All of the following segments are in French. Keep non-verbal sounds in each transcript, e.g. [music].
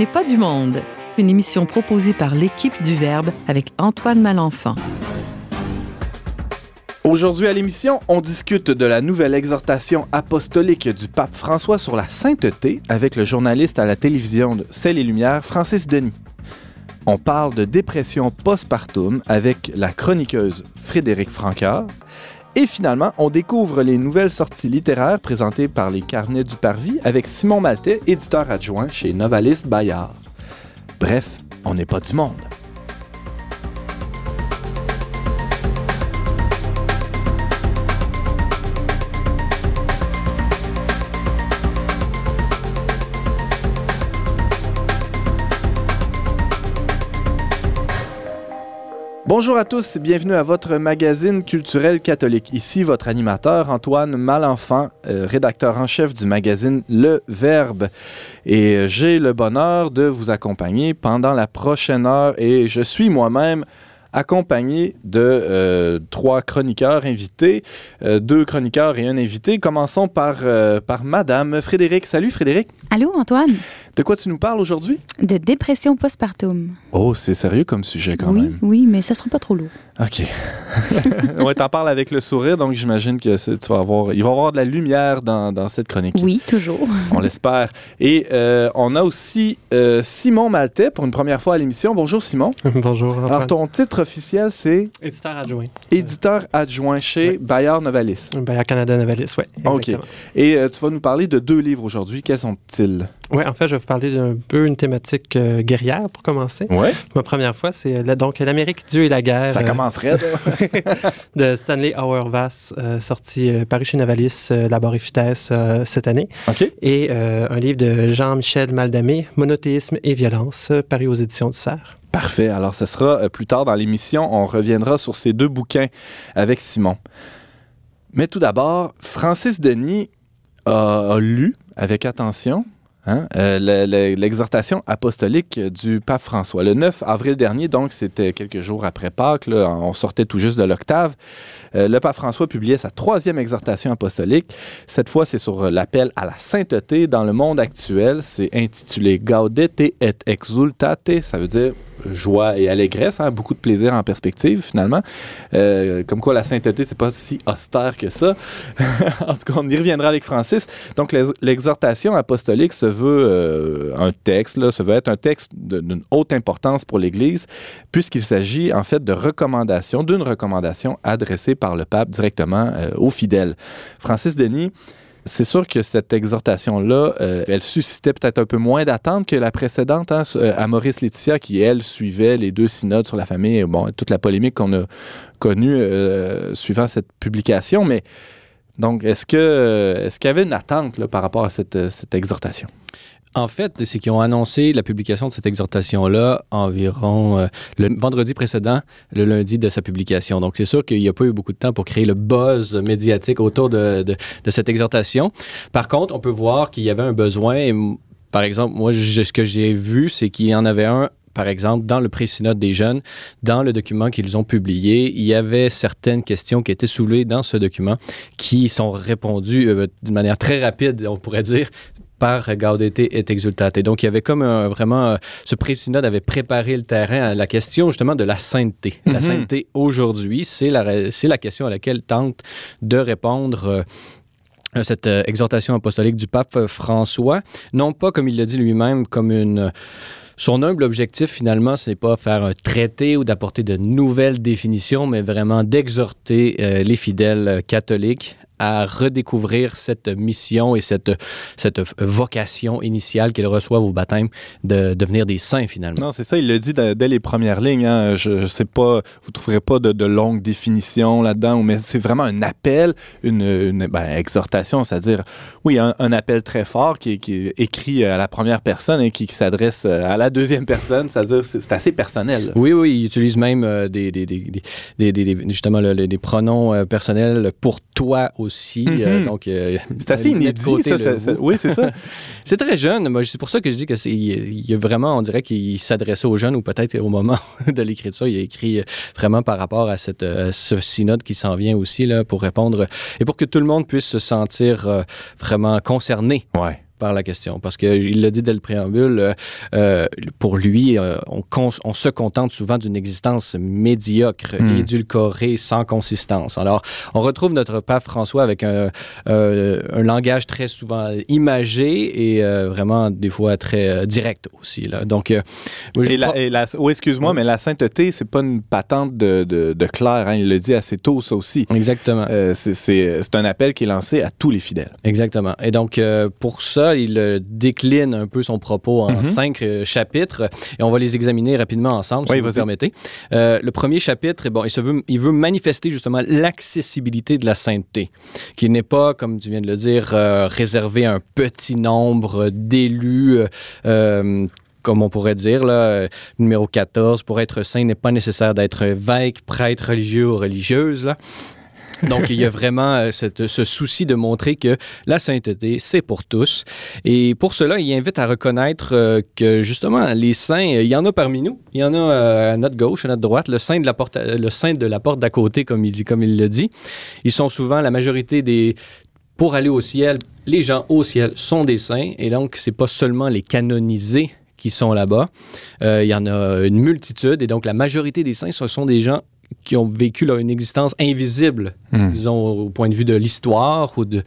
n'est pas du monde, une émission proposée par l'équipe du Verbe avec Antoine Malenfant. Aujourd'hui à l'émission, on discute de la nouvelle exhortation apostolique du pape François sur la sainteté avec le journaliste à la télévision de Celle et Lumière, Francis Denis. On parle de dépression postpartum avec la chroniqueuse Frédéric Francard. Et finalement, on découvre les nouvelles sorties littéraires présentées par les Carnets du Parvis avec Simon Maltais, éditeur adjoint chez Novalis Bayard. Bref, on n'est pas du monde. Bonjour à tous, bienvenue à votre magazine culturel catholique. Ici votre animateur Antoine Malenfant, euh, rédacteur en chef du magazine Le Verbe. Et euh, j'ai le bonheur de vous accompagner pendant la prochaine heure et je suis moi-même accompagné de euh, trois chroniqueurs invités, deux chroniqueurs et un invité. Commençons par, par Madame Frédéric. Salut Frédéric. Allô Antoine. De quoi tu nous parles aujourd'hui? De dépression postpartum. Oh, c'est sérieux comme sujet quand oui, même. Oui, mais ça sera pas trop lourd. OK. [laughs] On t'en parle avec le sourire, donc j'imagine que tu vas avoir, il va y avoir de la lumière dans, dans cette chronique. Oui, toujours. [laughs] On l'espère. Et euh, on a aussi euh, Simon Maltais pour une première fois à l'émission. Bonjour Simon. [laughs] Bonjour. Antoine. Alors ton titre officiel c'est Éditeur adjoint. Éditeur adjoint chez Oui. Bayard Novalis. Bayard Canada Novalis, oui. OK. Et euh, tu vas nous parler de deux livres aujourd'hui. Quels sont-ils? Oui, en fait, je vais vous parler d'un peu une thématique euh, guerrière pour commencer. Ouais. Ma première fois, c'est euh, donc l'Amérique, Dieu et la guerre Ça commencerait. [laughs] de Stanley Auerbach, sorti paru chez Novalis, Labor et Vitesse cette année. OK. Et un livre de Jean-Michel Maldamé, Monothéisme et violence, paru aux éditions du Cerf. Parfait. Alors, ce sera euh, plus tard dans l'émission. On reviendra sur ces deux bouquins avec Simon. Mais tout d'abord, Francis Denis a, lu avec attention hein, euh, le- le- l'exhortation apostolique du pape François. Le 9 avril dernier, donc c'était quelques jours après Pâques, on sortait tout juste de l'octave, euh, le pape François publiait sa troisième exhortation apostolique. Cette fois, c'est sur l'appel à la sainteté dans le monde actuel. C'est intitulé Gaudete et exultate, ça veut dire joie et allégresse, hein, beaucoup de plaisir en perspective finalement. Euh, comme quoi la sainteté, c'est pas si austère que ça. [laughs] en tout cas, on y reviendra avec Francis. Donc l'ex- l'exhortation apostolique se veut euh, un texte, là, se veut être un texte d'une haute importance pour l'Église, puisqu'il s'agit en fait de recommandations, d'une recommandation adressée par le pape directement euh, aux fidèles. Francis Denis c'est sûr que cette exhortation-là, euh, elle suscitait peut-être un peu moins d'attente que la précédente, hein, euh, à Maurice Laetitia, qui, elle, suivait les deux synodes sur la famille, bon, toute la polémique qu'on a connue euh, suivant cette publication. Mais donc, est-ce est-ce qu'il y avait une attente par rapport à cette, cette exhortation? En fait, c'est qu'ils ont annoncé la publication de cette exhortation-là environ euh, le vendredi précédent, le lundi de sa publication. Donc, c'est sûr qu'il n'y a pas eu beaucoup de temps pour créer le buzz médiatique autour de, cette exhortation. Par contre, on peut voir qu'il y avait un besoin. Par exemple, moi, ce que j'ai vu, c'est qu'il y en avait un par exemple, dans le pré-synode des jeunes, dans le document qu'ils ont publié, il y avait certaines questions qui étaient soulevées dans ce document qui sont répondues euh, d'une manière très rapide, on pourrait dire, par Gaudete et Exultate. Donc, il y avait comme un- vraiment, euh, ce pré-synode avait préparé le terrain à la question justement de la sainteté. La Mhm. sainteté aujourd'hui, c'est la, la question à laquelle tente de répondre. euh, euh, cette euh, exhortation apostolique du pape euh, François, non pas comme il l'a dit lui-même, comme une son humble objectif, finalement, c'est pas faire un traité ou d'apporter de nouvelles définitions, mais vraiment d'exhorter euh, les fidèles euh, catholiques à redécouvrir cette mission et cette, cette vocation initiale qu'ils reçoivent au baptême de devenir des saints, finalement. Non, c'est ça, il le dit dès les premières lignes. hein. Je, je sais pas, vous trouverez pas de, de longues définitions là-dedans, mais c'est vraiment un appel, une, une ben, exhortation, c'est-à-dire, oui, un, un appel très fort qui, est- qui est écrit à la première personne et qui, qui s'adresse à la deuxième personne, c'est-à-dire c'est assez personnel. Oui, oui, il utilise même euh, des, des, des, justement le- le- des pronoms euh, personnels pour toi aussi. Euh, Mhm. donc, euh, C'est assez inédit, côté ça. oui, c'est ça. [laughs] C'est très jeune. C'est pour ça que je dis que c'est, il vraiment, on dirait qu'il s'adressait aux jeunes ou peut-être au moment [laughs] de l'écriture, il a écrit euh, vraiment par rapport à cette, ce synode qui s'en vient aussi là pour répondre et pour que tout le monde puisse se sentir vraiment concerné Ouais. Par la question. Parce qu'il l'a dit dès le préambule, euh, euh, pour lui, euh, on, se contente souvent d'une existence médiocre, Hmm. édulcorée, sans consistance. Alors, on retrouve notre pape François avec un, euh, un langage très souvent imagé et vraiment, des fois, très direct aussi. Là. Donc, moi, je Et la, crois- et la- oh, excuse-moi, mais la sainteté, c'est pas une patente de, de, de Claire. hein. Il le dit assez tôt, ça aussi. Exactement. C'est- un appel qui est lancé à tous les fidèles. Exactement. Et donc, pour ça, il euh, décline un peu son propos en Mhm. cinq euh, chapitres et on va les examiner rapidement ensemble, si Oui, vous permettez. Euh, le premier chapitre, bon, il, se veut, il veut manifester justement l'accessibilité de la sainteté, qui n'est pas, comme tu viens de le dire, euh, réservé à un petit nombre d'élus. comme on pourrait dire, là, numéro 14, pour être saint, il n'est pas nécessaire d'être évêque, prêtre religieux ou religieuse. là. Donc, il y a vraiment euh, ce souci de montrer que la sainteté, c'est pour tous. Et pour cela, il invite à reconnaître euh, que, justement, les saints, euh, il y en a parmi nous. Il y en a à notre gauche, à notre droite. Le saint de la porte, le saint de la porte d'à côté, comme il, dit, comme il le dit. Ils sont souvent la majorité des... Pour aller au ciel, les gens au ciel sont des saints. Et donc, c'est pas seulement les canonisés qui sont là-bas. Il y en a une multitude. Et donc, la majorité des saints, ce sont des gens qui ont vécu là, une existence invisible, Hmm. disons, au point de vue de l'histoire ou, de,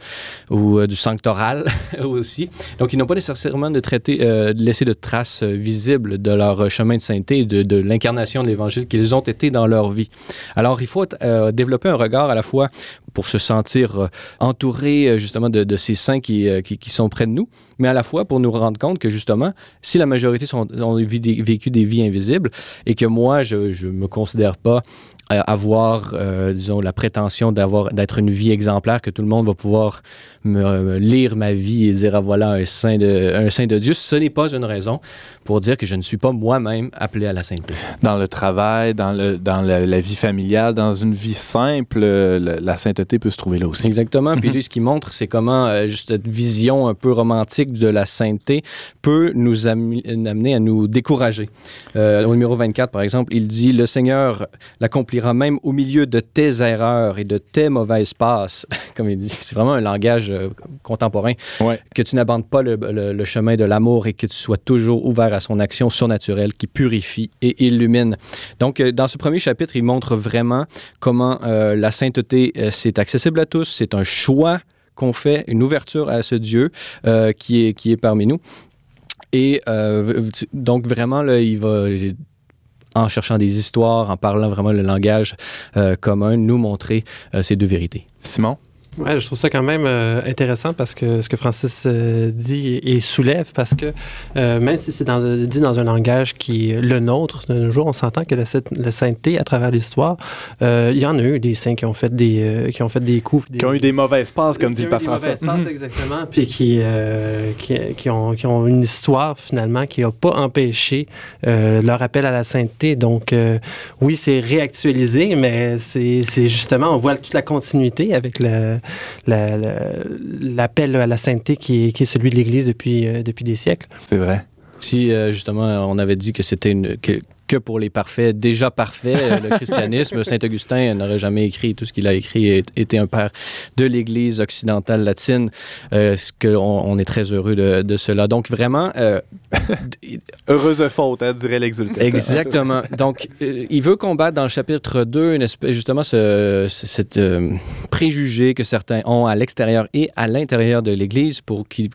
ou euh, du sanctoral [laughs] aussi. Donc, ils n'ont pas nécessairement de, traiter, euh, de laisser de traces euh, visibles de leur euh, chemin de sainteté et de, de l'incarnation de l'Évangile qu'ils ont été dans leur vie. Alors, il faut euh, développer un regard à la fois pour se sentir euh, entouré euh, justement de, ces saints qui, euh, qui, qui sont près de nous, mais à la fois pour nous rendre compte que justement, si la majorité ont vécu des vies invisibles et que moi, je ne me considère pas avoir, euh, disons, la prétention d'avoir d'être une vie exemplaire, que tout le monde va pouvoir me, me lire ma vie et dire, ah voilà, un saint de, un saint de Dieu, ce n'est pas une raison pour dire que je ne suis pas moi-même appelé à la sainteté. Dans le travail, dans, le, dans la, la vie familiale, dans une vie simple, euh, la, la sainteté peut se trouver là aussi. Exactement. Puis [laughs] lui, ce qu'il montre, c'est comment euh, juste cette vision un peu romantique de la sainteté peut nous amener à nous décourager. Euh, au numéro 24, par exemple, il dit Le Seigneur l'accomplira même au milieu de tes erreurs et de tes mauvaises passes. [laughs] Comme il dit, c'est vraiment un langage euh, contemporain. Ouais. Que tu n'abandonnes pas le, le- le chemin de l'amour et que tu sois toujours ouvert à son action surnaturelle qui purifie et illumine. Donc, euh, dans ce premier chapitre, il montre vraiment comment euh, la sainteté, c'est accessible à tous, c'est un choix qu'on fait, une ouverture à ce Dieu qui, est, qui est parmi nous. Et euh, donc, vraiment, là, il va, en cherchant des histoires, en parlant vraiment le langage euh, commun, nous montrer euh, ces deux vérités. Simon? Ouais, je trouve ça quand même euh, intéressant parce que ce que Francis euh, dit et, et soulève, parce que euh, même si c'est dans, dit dans un langage qui est le nôtre, de nos jours, on s'entend que la, saint- la sainteté, à travers l'histoire, euh, il y en a eu des saints qui ont fait des, euh, qui ont fait des coups. Des, Qui ont eu des mauvaises passes, comme dit le pape des François. mauvaises passes, Mhm. exactement, puis qui, euh, qui, qui ont, qui ont une histoire finalement qui n'a pas empêché euh, leur appel à la sainteté. Donc, euh, oui, c'est réactualisé, mais c'est c'est justement, on voit toute la continuité avec le- la- la- l'appel à la sainteté qui est, qui est celui de l'Église depuis, euh, depuis des siècles. C'est vrai. Si euh, justement on avait dit que c'était une que, que pour les parfaits, déjà parfaits, euh, le [laughs] christianisme, Saint Augustin n'aurait jamais écrit tout ce qu'il a écrit et était un père de l'Église occidentale latine. Euh, ce que on, on est très heureux de, de cela. Donc vraiment, euh, [laughs] Heureuse faute, hein, dirait l'exultant. Exactement. Donc, euh, il veut combattre dans le chapitre 2 une espèce, justement ce, ce- cette préjugé que certains ont à l'extérieur et à l'intérieur de l'Église pour qui,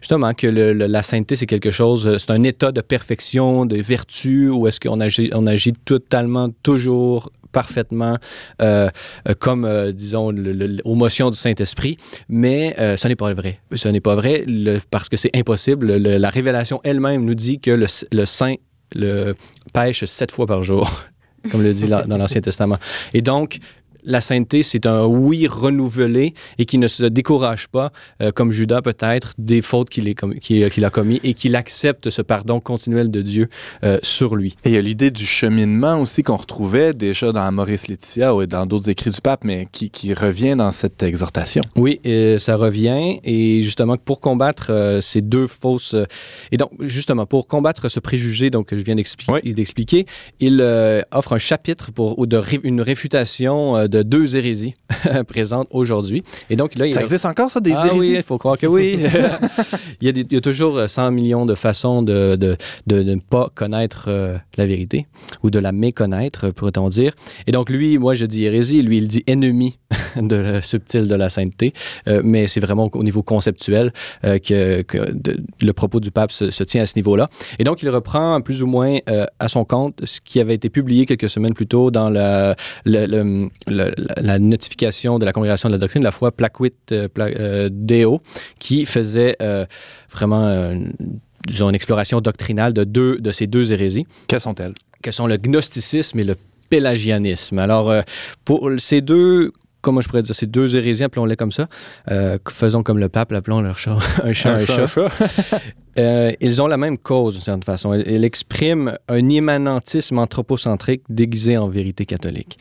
justement, que le- le- la sainteté, c'est quelque chose, c'est un état de perfection, de vertu, ou est-ce qu'on on agit totalement, toujours parfaitement euh, euh, comme, euh, disons, le- le- aux motions du Saint-Esprit, mais ce n'est pas vrai. Ce n'est pas vrai parce que c'est impossible. Le- la révélation elle-même nous dit que le, Saint pêche sept fois par jour, [laughs] comme le dit dans l'Ancien Testament. Et donc, la sainteté, c'est un oui renouvelé et qui ne se décourage pas, euh, comme Judas peut-être, des fautes qu'il qu'il a commis et qu'il accepte ce pardon continuel de Dieu euh, sur lui. Et il y a l'idée du cheminement aussi qu'on retrouvait déjà dans Maurice Laetitia et dans d'autres écrits du pape, mais qui, qui revient dans cette exhortation. Oui, euh, ça revient. Et justement, pour combattre euh, ces deux fausses... euh, et donc, justement, pour combattre ce préjugé donc, que je viens Oui. d'expliquer, il euh, offre un chapitre pour, ou de une réfutation euh, de deux hérésies [laughs] présentes aujourd'hui. Et donc là, il Ça a- existe encore, ça, des ah hérésies? oui, il faut croire que oui. [laughs] [laughs] il, y a des- il y a toujours euh, 100 millions de façons de, de, de ne pas connaître euh, la vérité ou de la méconnaître, pourrait-on dire. Et donc lui, moi je dis hérésie, lui il dit ennemi [laughs] de la subtil de la sainteté, Euh, mais c'est vraiment au niveau conceptuel euh, que, que de- le propos du pape se, se tient à ce niveau-là. Et donc il reprend plus ou moins euh, à son compte ce qui avait été publié quelques semaines plus tôt dans la, la, la notification de la Congrégation de la doctrine de la foi Placuit Pla- Deo, qui faisait vraiment disons, une exploration doctrinale de, deux, de ces deux hérésies Quelles sont-elles? que sont le gnosticisme et le pélagianisme. Alors, euh, pour ces deux, comment je pourrais dire, ces deux hérésies, appelons-les comme ça, euh, faisons comme le pape, appelons leur [laughs] chat un chat un, [laughs] chat. Euh, ils ont la même cause, d'une certaine façon. Ils expriment un immanentisme anthropocentrique déguisé en vérité catholique.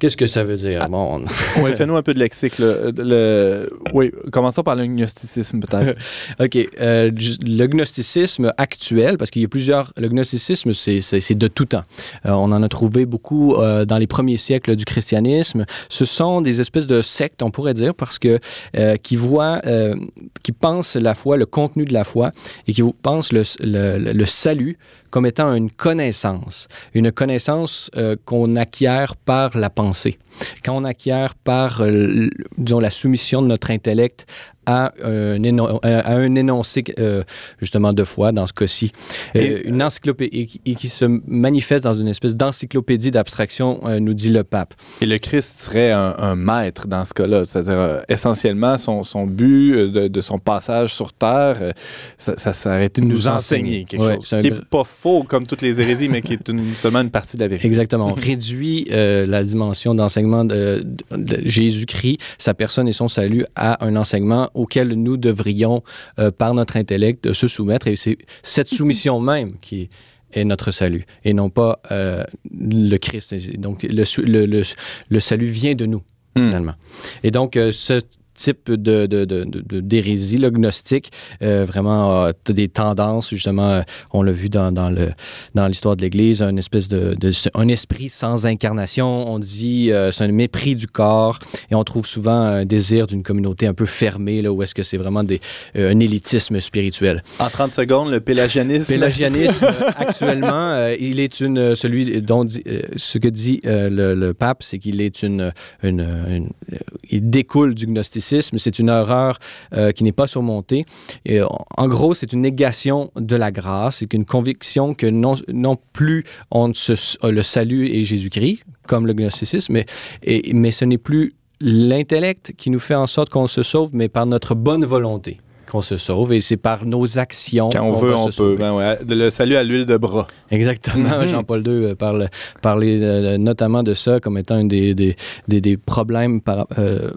Qu'est-ce que ça veut dire? Bon, [laughs] oui, fais-nous un peu de lexique. là. Le... Oui, commençons par le gnosticisme, peut-être. [laughs] OK. euh, le gnosticisme actuel, parce qu'il y a plusieurs... Le gnosticisme, c'est- de tout temps. Euh, on en a trouvé beaucoup euh, dans les premiers siècles du christianisme. Ce sont des espèces de sectes, on pourrait dire, parce que euh, qui voient, euh, qui pensent la foi, le contenu de la foi, et qui pensent le, le- le- le salut comme étant une connaissance, une connaissance euh, qu'on acquiert par la pensée. Quand on acquiert par, euh, disons, la soumission de notre intellect à un, éno- à un énoncé, euh, justement, de foi, dans ce cas-ci. Euh, Et- une encyclopédie, et, qui- se manifeste dans une espèce d'encyclopédie d'abstraction, euh, nous dit le pape. Et le Christ serait un, un maître dans ce cas-là. C'est-à-dire, euh, essentiellement, son, son but euh, de, de son passage sur Terre, euh, ça, ça serait de nous, Nous enseigner enseigner. quelque Ouais, chose. Ce qui n'est pas faux, comme toutes les hérésies, mais qui est une- [laughs] seulement une partie de la vérité. Exactement. On [laughs] réduit euh, la dimension d'enseignement de, de- de Jésus-Christ, sa personne et son salut, à un enseignement auquel nous devrions, euh, par notre intellect, se soumettre. Et c'est cette soumission même qui est notre salut, et non pas euh, le Christ. Donc, le, le, le- le salut vient de nous, Hmm. finalement. Et donc, euh, ce type de, de, de, d'hérésie, le gnostique, euh, vraiment a des tendances, justement, euh, on l'a vu dans, dans, le, dans l'histoire de l'Église, un espèce de, un esprit sans incarnation. On dit euh, c'est un mépris du corps et on trouve souvent un désir d'une communauté un peu fermée, là, où est-ce que c'est vraiment des, euh, un élitisme spirituel. En 30 secondes, le pélagianisme. Pélagianisme, euh, [laughs] actuellement, euh, il est une, euh, celui dont euh, ce que dit euh, le, le pape, c'est qu'il est une, une, une- euh, il découle du gnosticisme. C'est une horreur euh, qui n'est pas surmontée. Et, euh, en gros, c'est une négation de la grâce. C'est une conviction que non, non plus on se, euh, le salut est Jésus-Christ, comme le gnosticisme, mais, et- mais ce n'est plus l'intellect qui nous fait en sorte qu'on se sauve, mais par notre bonne volonté qu'on se sauve. Et c'est par nos actions Quand on veut, va on se peut. Ben ouais, le salut à l'huile de bras. Exactement. Mhm. Jean-Paul II euh, parle, parlait notamment de ça comme étant un des, des, des, des problèmes par, euh,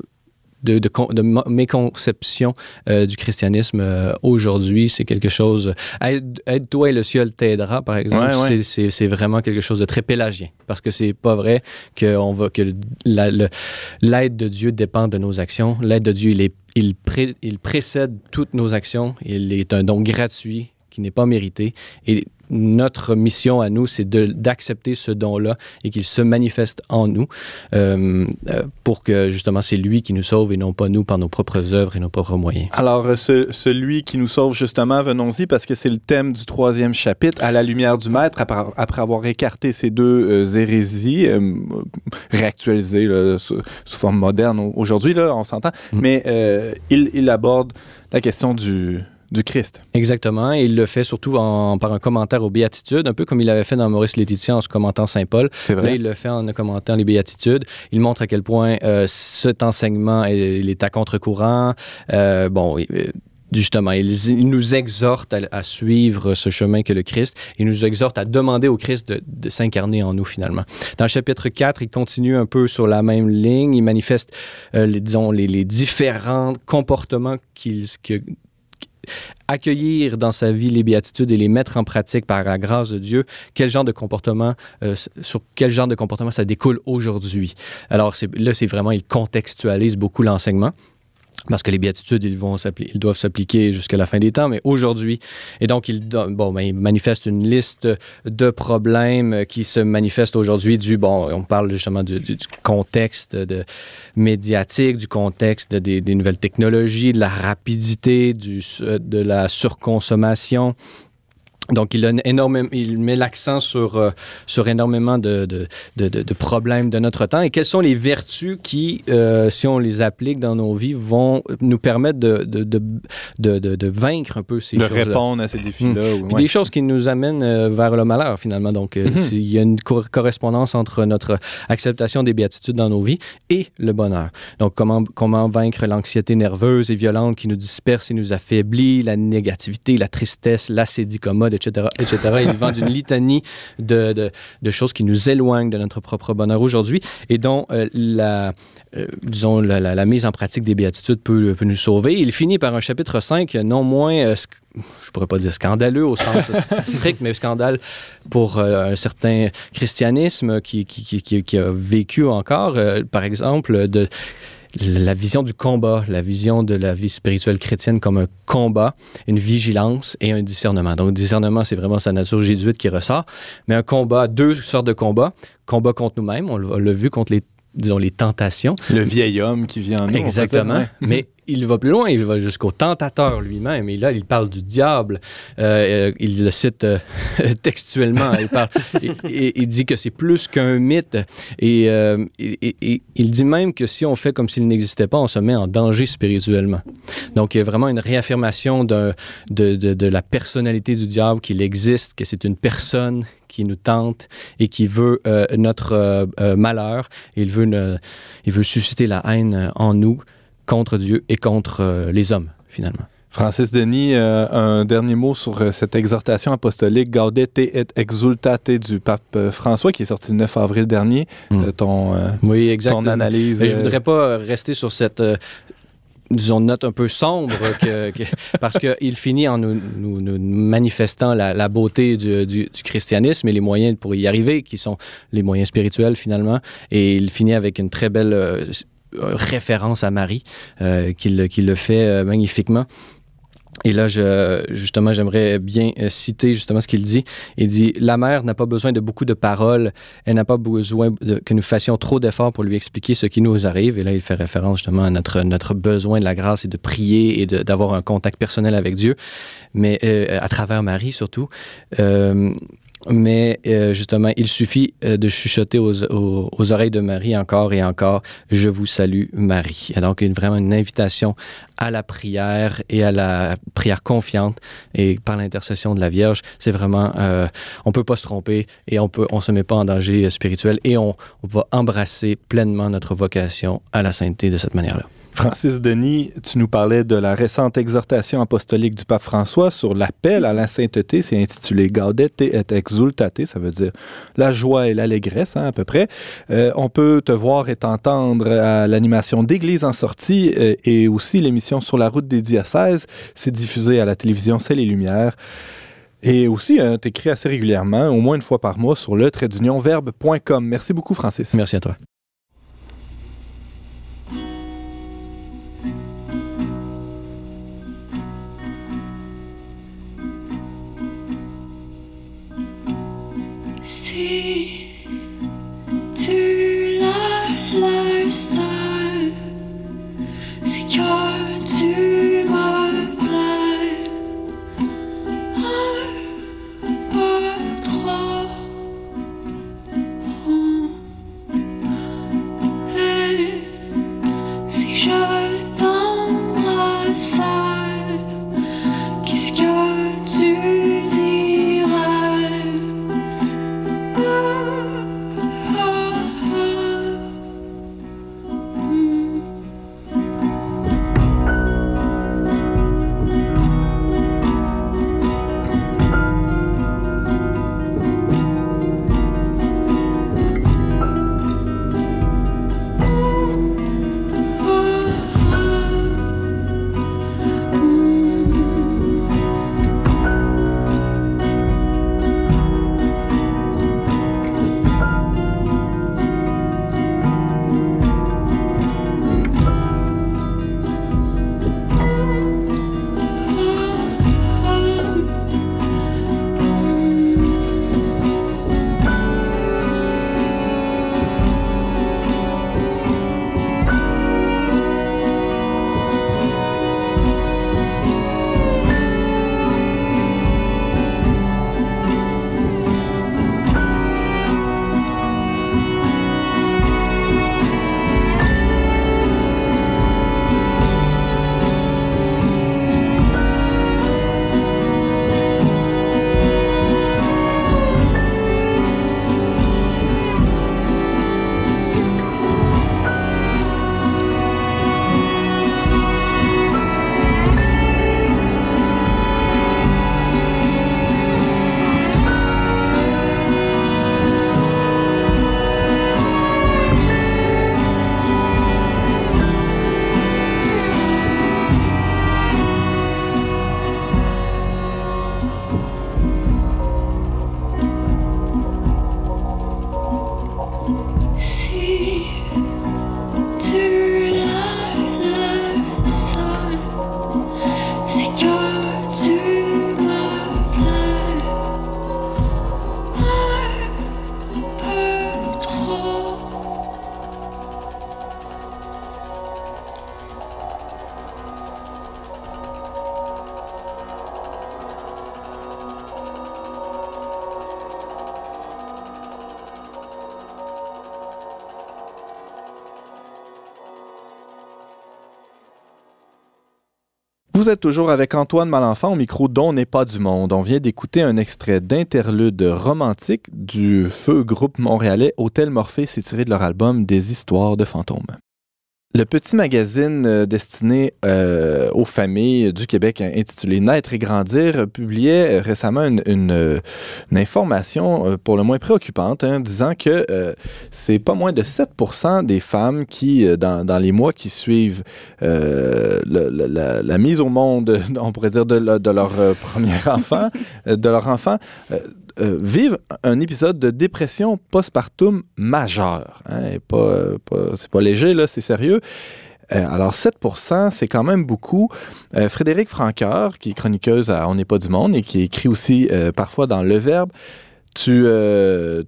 de, de, euh, du christianisme euh, aujourd'hui. C'est quelque chose. Aide- Aide-toi et le ciel t'aidera, par exemple. Ouais, ouais. C'est- vraiment quelque chose de très pélagien. Parce que c'est pas vrai que, on va, que la- le- l'aide de Dieu dépend de nos actions. L'aide de Dieu, il, est, il, pré- il précède toutes nos actions. Il est un don gratuit qui n'est pas mérité. Et notre mission à nous, c'est d'accepter ce don-là et qu'il se manifeste en nous euh, euh, pour que justement c'est lui qui nous sauve et non pas nous par nos propres œuvres et nos propres moyens. Alors, euh, ce- celui qui nous sauve, justement, venons-y, parce que c'est le thème du troisième chapitre, à la lumière du Maître, après, avoir écarté ces deux euh, hérésies, euh, réactualisées là, sous, sous forme moderne au- aujourd'hui, on s'entend, Mm. mais il, il aborde la question du, du Christ. Exactement. Et il le fait surtout en- par un commentaire aux béatitudes, un peu comme il avait fait dans Maurice Laetitia en se commentant Saint Paul. Là, vrai. il le fait en commentant les béatitudes. Il montre à quel point euh, cet enseignement est, il est à contre-courant. Euh, bon, euh, justement, il, il nous exhorte à, à suivre ce chemin que le Christ. Il nous exhorte à demander au Christ de, de s'incarner en nous finalement. Dans le chapitre 4, il continue un peu sur la même ligne. Il manifeste, euh, les, disons, les, les différents comportements qu'il que, accueillir dans sa vie les béatitudes et les mettre en pratique par la grâce de Dieu, quel genre de comportement, euh, sur quel genre de comportement ça découle aujourd'hui? Alors là, c'est vraiment, il contextualise beaucoup l'enseignement. Parce que les béatitudes, ils, vont ils doivent s'appliquer jusqu'à la fin des temps, mais aujourd'hui, et donc il, bon, ben, il manifeste une liste de problèmes qui se manifestent aujourd'hui du, bon, on parle justement du, du contexte de, médiatique, du contexte des, des, nouvelles technologies, de la rapidité, du, de la surconsommation, donc, il, a énormément, il met l'accent sur, euh, sur énormément de, de, de, de, problèmes de notre temps. Et quelles sont les vertus qui, euh, si on les applique dans nos vies, vont nous permettre de, de, vaincre un peu ces choses-là? De répondre à ces défis-là. Mmh. Ouais. Des choses qui nous amènent euh, vers le malheur, finalement. Donc, mmh. il y a une co correspondance entre notre acceptation des béatitudes dans nos vies et le bonheur. Donc, comment, comment vaincre l'anxiété nerveuse et violente qui nous disperse et nous affaiblit, la négativité, la tristesse, l'acédicomode, etc., etc. Il vend d'une litanie de, de, choses qui nous éloignent de notre propre bonheur aujourd'hui et dont euh, la, euh, disons, la, mise en pratique des béatitudes peut, peut, nous sauver. Il finit par un chapitre 5 non moins, euh, je pourrais pas dire scandaleux au sens [laughs] strict, mais scandale pour euh, un certain christianisme qui, qui, qui, a vécu encore, par exemple, de la vision du combat, la vision de la vie spirituelle chrétienne comme un combat, une vigilance et un discernement. Donc, discernement, c'est vraiment sa nature jésuite qui ressort, mais un combat, deux sortes de combats. Combat contre nous-mêmes, on l'a vu contre les disons, les tentations. Le vieil homme qui vient en nous. Exactement. Mais il va plus loin, il va jusqu'au tentateur lui-même. Et là, il parle du diable. Euh, il le cite euh, [laughs] textuellement. Il, parle, [laughs] il dit que c'est plus qu'un mythe. Et, euh, il dit même que si on fait comme s'il n'existait pas, on se met en danger spirituellement. Donc, il y a vraiment une réaffirmation de, de, la personnalité du diable, qu'il existe, que c'est une personne qui nous tente et qui veut euh, notre euh, malheur. Il veut, ne, il veut susciter la haine en nous contre Dieu et contre euh, les hommes, finalement. Francis Denis, euh, un dernier mot sur euh, cette exhortation apostolique Gaudete et Exultate du pape François qui est sorti le 9 avril dernier. Mm. ton, oui, exactement. ton analyse. Mais je voudrais pas rester sur cette disons, note un peu sombre, que, que, [laughs] parce qu'il finit en nous, nous, nous manifestant la, la beauté du, du, du, christianisme et les moyens pour y arriver, qui sont les moyens spirituels finalement. Et il finit avec une très belle euh, référence à Marie, euh, qui, le, fait euh, magnifiquement. Et là, justement, j'aimerais bien citer justement ce qu'il dit. Il dit La mère n'a pas besoin de beaucoup de paroles. Elle n'a pas besoin que nous fassions trop d'efforts pour lui expliquer ce qui nous arrive. Et là, il fait référence justement à notre, besoin de la grâce et de prier et d'avoir un contact personnel avec Dieu, mais euh, à travers Marie surtout. Euh, mais euh, justement, il suffit euh, de chuchoter aux, aux, aux, oreilles de Marie encore et encore Je vous salue, Marie. Et donc, une, vraiment une invitation à la prière et à la prière confiante et par l'intercession de la Vierge. C'est vraiment, euh, on peut pas se tromper et on peut, on se met pas en danger spirituel et on, on va embrasser pleinement notre vocation à la sainteté de cette manière-là. Francis Denis, tu nous parlais de la récente exhortation apostolique du pape François sur l'appel à la sainteté. C'est intitulé Gaudete et Exultate, ça veut dire la joie et l'allégresse, hein, à peu près. Euh, on peut te voir et t'entendre à l'animation d'Église en sortie euh, et aussi l'émission Sur la route des diocèses. C'est diffusé à la télévision C'est les Lumières. Et aussi, euh, tu écris assez régulièrement, au moins une fois par mois, sur le trait. Merci beaucoup, Francis. Merci à toi. Vous êtes toujours avec Antoine Malenfant au micro dont n'est pas du monde. On vient d'écouter un extrait d'interlude romantique du feu groupe montréalais Hôtel Morphée. C'est tiré de leur album Des histoires de fantômes. Le petit magazine euh, destiné euh, aux familles du Québec intitulé Naître et grandir publiait euh, récemment une, information pour le moins préoccupante, hein, disant que c'est pas moins de 7 des femmes qui, dans, les mois qui suivent la, mise au monde, [laughs] on pourrait dire, de, de leur premier [laughs] enfant, de leur enfant, euh, vivent un épisode de dépression postpartum majeure. Hein, pas, c'est pas léger, là, c'est sérieux. Euh, alors, 7% c'est quand même beaucoup. Euh, Frédéric Franqueur, qui est chroniqueuse à On n'est pas du monde et qui écrit aussi parfois dans Le Verbe, tu,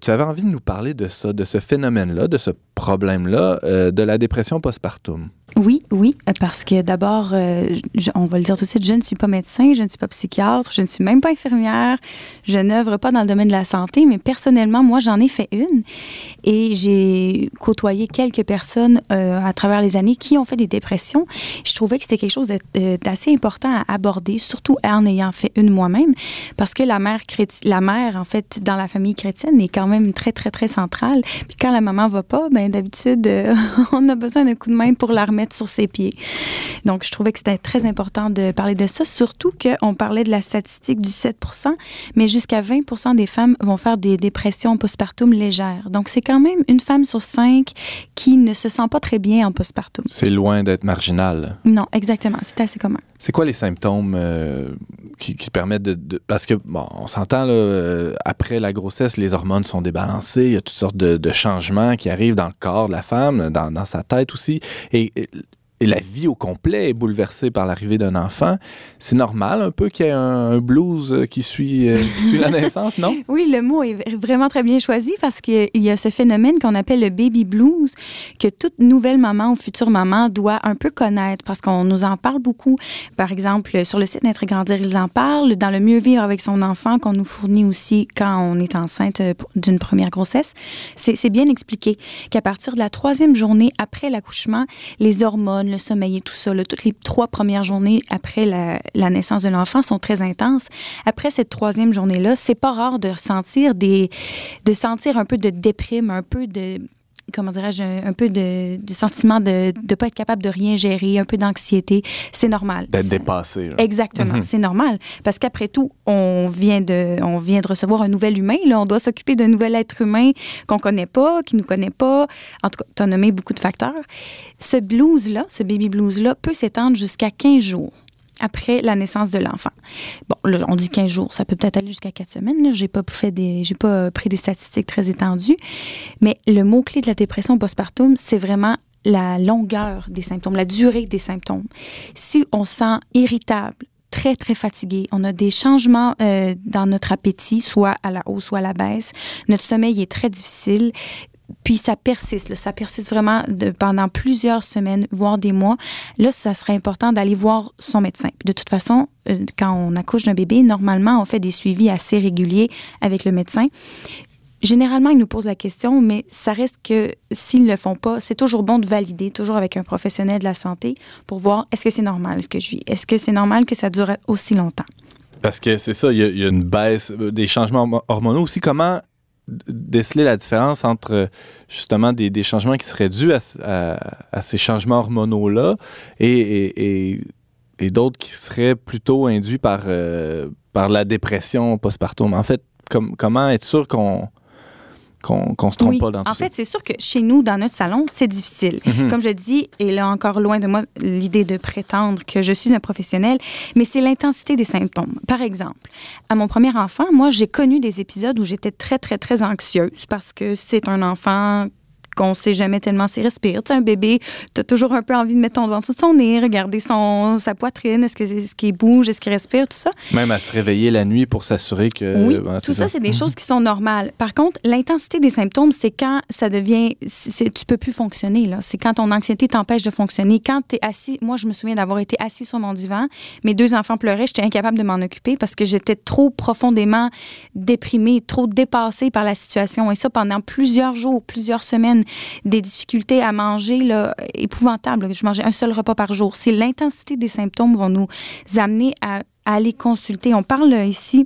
tu, avais envie de nous parler de ça, de ce phénomène-là, de ce problème-là, de la dépression postpartum. Oui, oui, parce que d'abord, euh, on va le dire tout de suite, je ne suis pas médecin, je ne suis pas psychiatre, je ne suis même pas infirmière, je n'œuvre pas dans le domaine de la santé, mais personnellement, moi, j'en ai fait une et j'ai côtoyé quelques personnes euh, à travers les années qui ont fait des dépressions. Je trouvais que c'était quelque chose euh, d'assez important à aborder, surtout en ayant fait une moi-même, parce que la mère, la mère, en fait, dans la famille chrétienne est quand même très, très, très centrale. Puis quand la maman va pas, ben d'habitude, [laughs] on a besoin d'un coup de main pour la mettre sur ses pieds. Donc, je trouvais que c'était très important de parler de ça, surtout qu'on parlait de la statistique du 7% mais jusqu'à 20% des femmes vont faire des dépressions postpartum légères. Donc, c'est quand même une femme sur cinq qui ne se sent pas très bien en postpartum. C'est loin d'être marginal. Non, exactement. C'est assez commun. C'est quoi les symptômes euh, qui, permettent de, Parce que, bon, on s'entend, euh, après la grossesse, les hormones sont débalancées, il y a toutes sortes de, changements qui arrivent dans le corps de la femme, dans, dans sa tête aussi. Et, et et la vie au complet est bouleversée par l'arrivée d'un enfant, c'est normal un peu qu'il y ait un, blues euh, qui suit, euh, qui suit la naissance, non? [laughs] Oui, le mot est vraiment très bien choisi parce qu'il y a ce phénomène qu'on appelle le baby blues que toute nouvelle maman ou future maman doit un peu connaître parce qu'on nous en parle beaucoup. Par exemple, sur le site Naître et Grandir, ils en parlent. Dans le mieux vivre avec son enfant qu'on nous fournit aussi quand on est enceinte euh, d'une première grossesse, c'est bien expliqué qu'à partir de la troisième journée après l'accouchement, les hormones, le sommeil et tout ça, toutes les trois premières journées après la, naissance de l'enfant sont très intenses. Après cette troisième journée-là, c'est pas rare de sentir des, de sentir un peu de déprime, un peu de comment dirais-je, un, peu de, de, sentiment de ne pas être capable de rien gérer, un peu d'anxiété. C'est normal. D'être dépassé. Exactement, mhm. c'est normal. Parce qu'après tout, on vient, de, on vient de recevoir un nouvel humain. Là. On doit s'occuper d'un nouvel être humain qu'on connaît pas, qui nous connaît pas. En tout cas, tu as nommé beaucoup de facteurs. Ce blues-là, ce baby blues-là, peut s'étendre jusqu'à 15 jours après la naissance de l'enfant. Bon, là, on dit 15 jours, ça peut peut-être aller jusqu'à 4 semaines. J'ai pas pas pris des statistiques très étendues, mais le mot clé de la dépression postpartum, c'est vraiment la longueur des symptômes, la durée des symptômes. Si on se sent irritable, très, très fatigué. On a des changements euh, dans notre appétit, soit à la hausse, soit à la baisse. Notre sommeil est très difficile puis ça persiste, ça persiste vraiment pendant plusieurs semaines, voire des mois. Là, ça serait important d'aller voir son médecin. De toute façon, euh, quand on accouche d'un bébé, normalement, on fait des suivis assez réguliers avec le médecin. Généralement, ils nous posent la question, mais ça reste que s'ils ne le font pas, c'est toujours bon de valider, toujours avec un professionnel de la santé, pour voir est-ce que c'est normal ce que je vis? Est-ce que c'est normal que ça dure aussi longtemps? Parce que c'est ça, il y, y, a une baisse euh, des changements hormonaux aussi. Comment déceler la différence entre justement des, changements qui seraient dus à, ces changements hormonaux-là et, d'autres qui seraient plutôt induits par, euh, par la dépression postpartum. En fait, com comment être sûr qu'on qu'on ne se trompe pas dans tout en fait, c'est sûr que chez nous, dans notre salon, c'est difficile. Mhm. Comme je dis, et là encore loin de moi l'idée de prétendre que je suis un professionnel, mais c'est l'intensité des symptômes. Par exemple, à mon premier enfant, moi, j'ai connu des épisodes où j'étais très, très, très anxieuse parce que c'est un enfant qu'on sait jamais tellement s'il respire. Tu sais, un bébé, tu as toujours un peu envie de mettre ton doigt en dessous de son nez, regarder son, sa poitrine, est-ce qu'il est qu bouge, est-ce qu'il respire, tout ça. Même à se réveiller la nuit pour s'assurer que... Oui, tout ça, c'est des mhm. choses qui sont normales. Par contre, l'intensité des symptômes, c'est quand ça devient... Tu peux plus fonctionner, là. C'est quand ton anxiété t'empêche de fonctionner. Quand tu es assis... Moi, je me souviens d'avoir été assis sur mon divan. Mes deux enfants pleuraient. J'étais incapable de m'en occuper parce que j'étais trop profondément déprimée, trop dépassée par la situation. Et ça, pendant plusieurs jours, plusieurs semaines. Des difficultés à manger là, épouvantables. Je mangeais un seul repas par jour. C'est l'intensité des symptômes vont nous amener à, aller consulter. On parle ici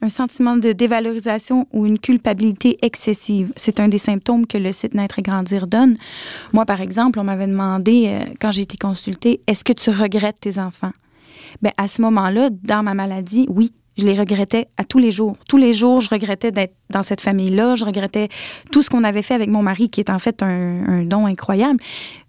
un sentiment de dévalorisation ou une culpabilité excessive. C'est un des symptômes que le site Naître et Grandir donne. Moi, par exemple, on m'avait demandé, euh, quand j'ai été consultée, est-ce que tu regrettes tes enfants? Bien, à ce moment-là, dans ma maladie, oui, je les regrettais à tous les jours. Tous les jours, je regrettais d'être dans cette famille-là. Je regrettais tout ce qu'on avait fait avec mon mari, qui est en fait un, don incroyable.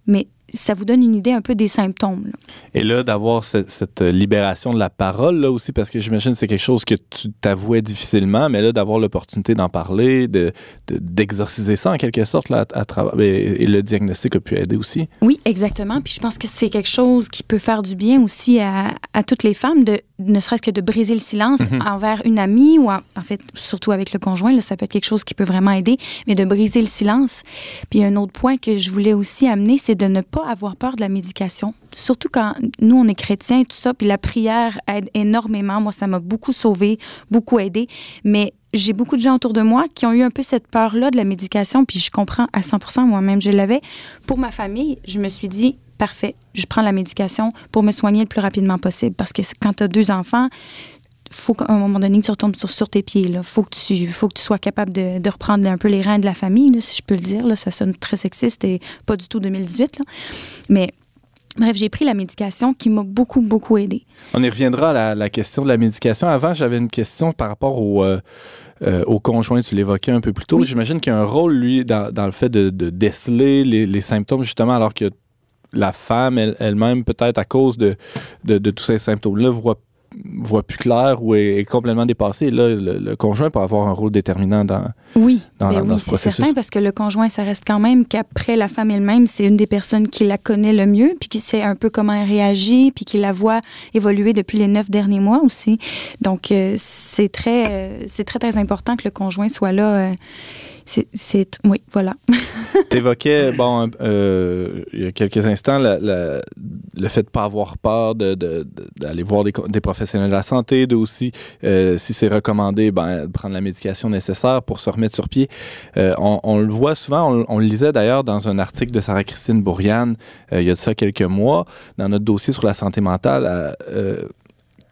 Mais ça vous donne une idée un peu des symptômes. Là. Et là, d'avoir cette, cette, libération de la parole, là aussi, parce que j'imagine que c'est quelque chose que tu t'avouais difficilement, mais là, d'avoir l'opportunité d'en parler, de, d'exorciser ça en quelque sorte, là, à, à travers, et, et, le diagnostic a pu aider aussi. Oui, exactement. Puis je pense que c'est quelque chose qui peut faire du bien aussi à, à toutes les femmes, de, ne serait-ce que de briser le silence mm-hmm. envers une amie ou en, en, fait, surtout avec le conjoint, là, ça peut être quelque chose qui peut vraiment aider, mais de briser le silence. Puis un autre point que je voulais aussi amener, c'est de ne pas avoir peur de la médication. Surtout quand nous, on est chrétiens et tout ça, puis la prière aide énormément. Moi, ça m'a beaucoup sauvé, beaucoup aidé. Mais j'ai beaucoup de gens autour de moi qui ont eu un peu cette peur-là de la médication, puis je comprends à 100% moi-même, je l'avais. Pour ma famille, je me suis dit, parfait, je prends la médication pour me soigner le plus rapidement possible. Parce que quand tu as deux enfants, faut qu'à un moment donné que tu retombes sur, sur tes pieds. Il faut, que tu, faut que tu sois capable de, de, reprendre un peu les reins de la famille, là, si je peux le dire. Là. Ça sonne très sexiste et pas du tout 2018. Là. Mais Bref, j'ai pris la médication qui m'a beaucoup, beaucoup aidé. On y reviendra à la, la, question de la médication. Avant, j'avais une question par rapport au, euh, euh, au conjoint. Tu l'évoquais un peu plus tôt. Oui. J'imagine qu'il y a un rôle, lui, dans, dans le fait de, de déceler les, les, symptômes, justement, alors que la femme elle-même, elle peut-être à cause de, de, de tous ces symptômes-là, voit voit plus clair ou est, est complètement dépassé. Là, le, le, conjoint peut avoir un rôle déterminant dans, oui, dans, ben dans oui, ce. C'est certain parce que le conjoint, ça reste quand même qu'après la femme elle-même, c'est une des personnes qui la connaît le mieux, puis qui sait un peu comment elle réagit, puis qui la voit évoluer depuis les neuf derniers mois aussi. Donc, euh, c'est très, euh, c'est très, très important que le conjoint soit là. Euh, c'est oui, voilà. [laughs] tu évoquais, bon, euh, il y a quelques instants, le fait de ne pas avoir peur d'aller de, de, voir des, professionnels de la santé, de aussi, euh, si c'est recommandé, ben, prendre la médication nécessaire pour se remettre sur pied. Euh, on, le voit souvent, on, le lisait d'ailleurs dans un article de Sarah-Christine Bourriane, il y a de ça quelques mois, dans notre dossier sur la santé mentale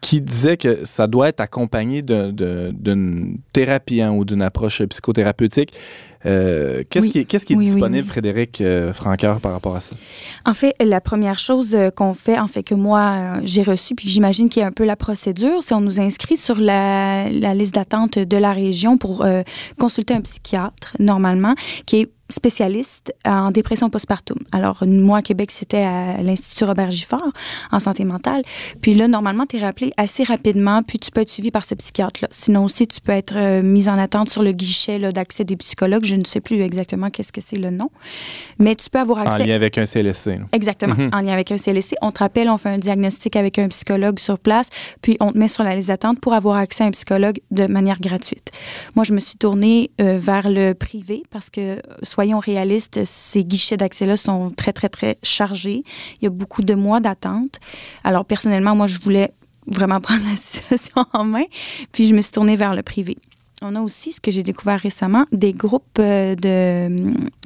qui disait que ça doit être accompagné d'une thérapie hein, ou d'une approche psychothérapeutique. Euh, qu'est-ce oui. qui, qu qui, est oui, disponible, oui, Frédéric euh, par rapport à ça? En fait, la première chose euh, qu'on fait, en fait, que moi, euh, j'ai reçu, puis j'imagine qu'il y a un peu la procédure, c'est on nous inscrit sur la, la liste d'attente de la région pour euh, consulter un psychiatre, normalement, qui est spécialiste en dépression postpartum. Alors, moi, à Québec, c'était à l'Institut Robert Giffard en santé mentale. Puis là, normalement, tu es rappelé assez rapidement, puis tu peux être suivi par ce psychiatre-là. Sinon aussi, tu peux être euh, mis en attente sur le guichet d'accès des psychologues. Je ne sais plus exactement qu'est-ce que c'est le nom. Mais tu peux avoir accès... En lien avec un CLSC. Là. Exactement. Mm -hmm. En lien avec un CLSC. On te rappelle, on fait un diagnostic avec un psychologue sur place, puis on te met sur la liste d'attente pour avoir accès à un psychologue de manière gratuite. Moi, je me suis tournée euh, vers le privé parce que, soyons réalistes, ces guichets d'accès-là sont très, très, très chargés. Il y a beaucoup de mois d'attente. Alors, personnellement, moi, je voulais vraiment [laughs] prendre la situation en main, puis je me suis tournée vers le privé. On a aussi, ce que j'ai découvert récemment, des groupes euh, de...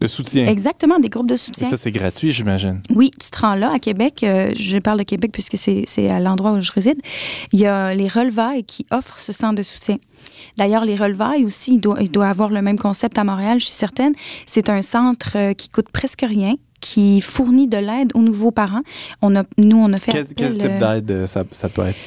De soutien. Exactement, des groupes de soutien. Et ça, c'est gratuit, j'imagine. Oui, tu te rends là, à Québec. Euh, je parle de Québec puisque c'est à l'endroit où je réside. Il y a les relevailles qui offrent ce centre de soutien. D'ailleurs, les relevailles aussi, il doit, il doit avoir le même concept à Montréal, je suis certaine. C'est un centre euh, qui coûte presque rien, qui fournit de l'aide aux nouveaux parents. On a, nous, on a fait... Quel, appel, quel type d'aide ça, ça peut être?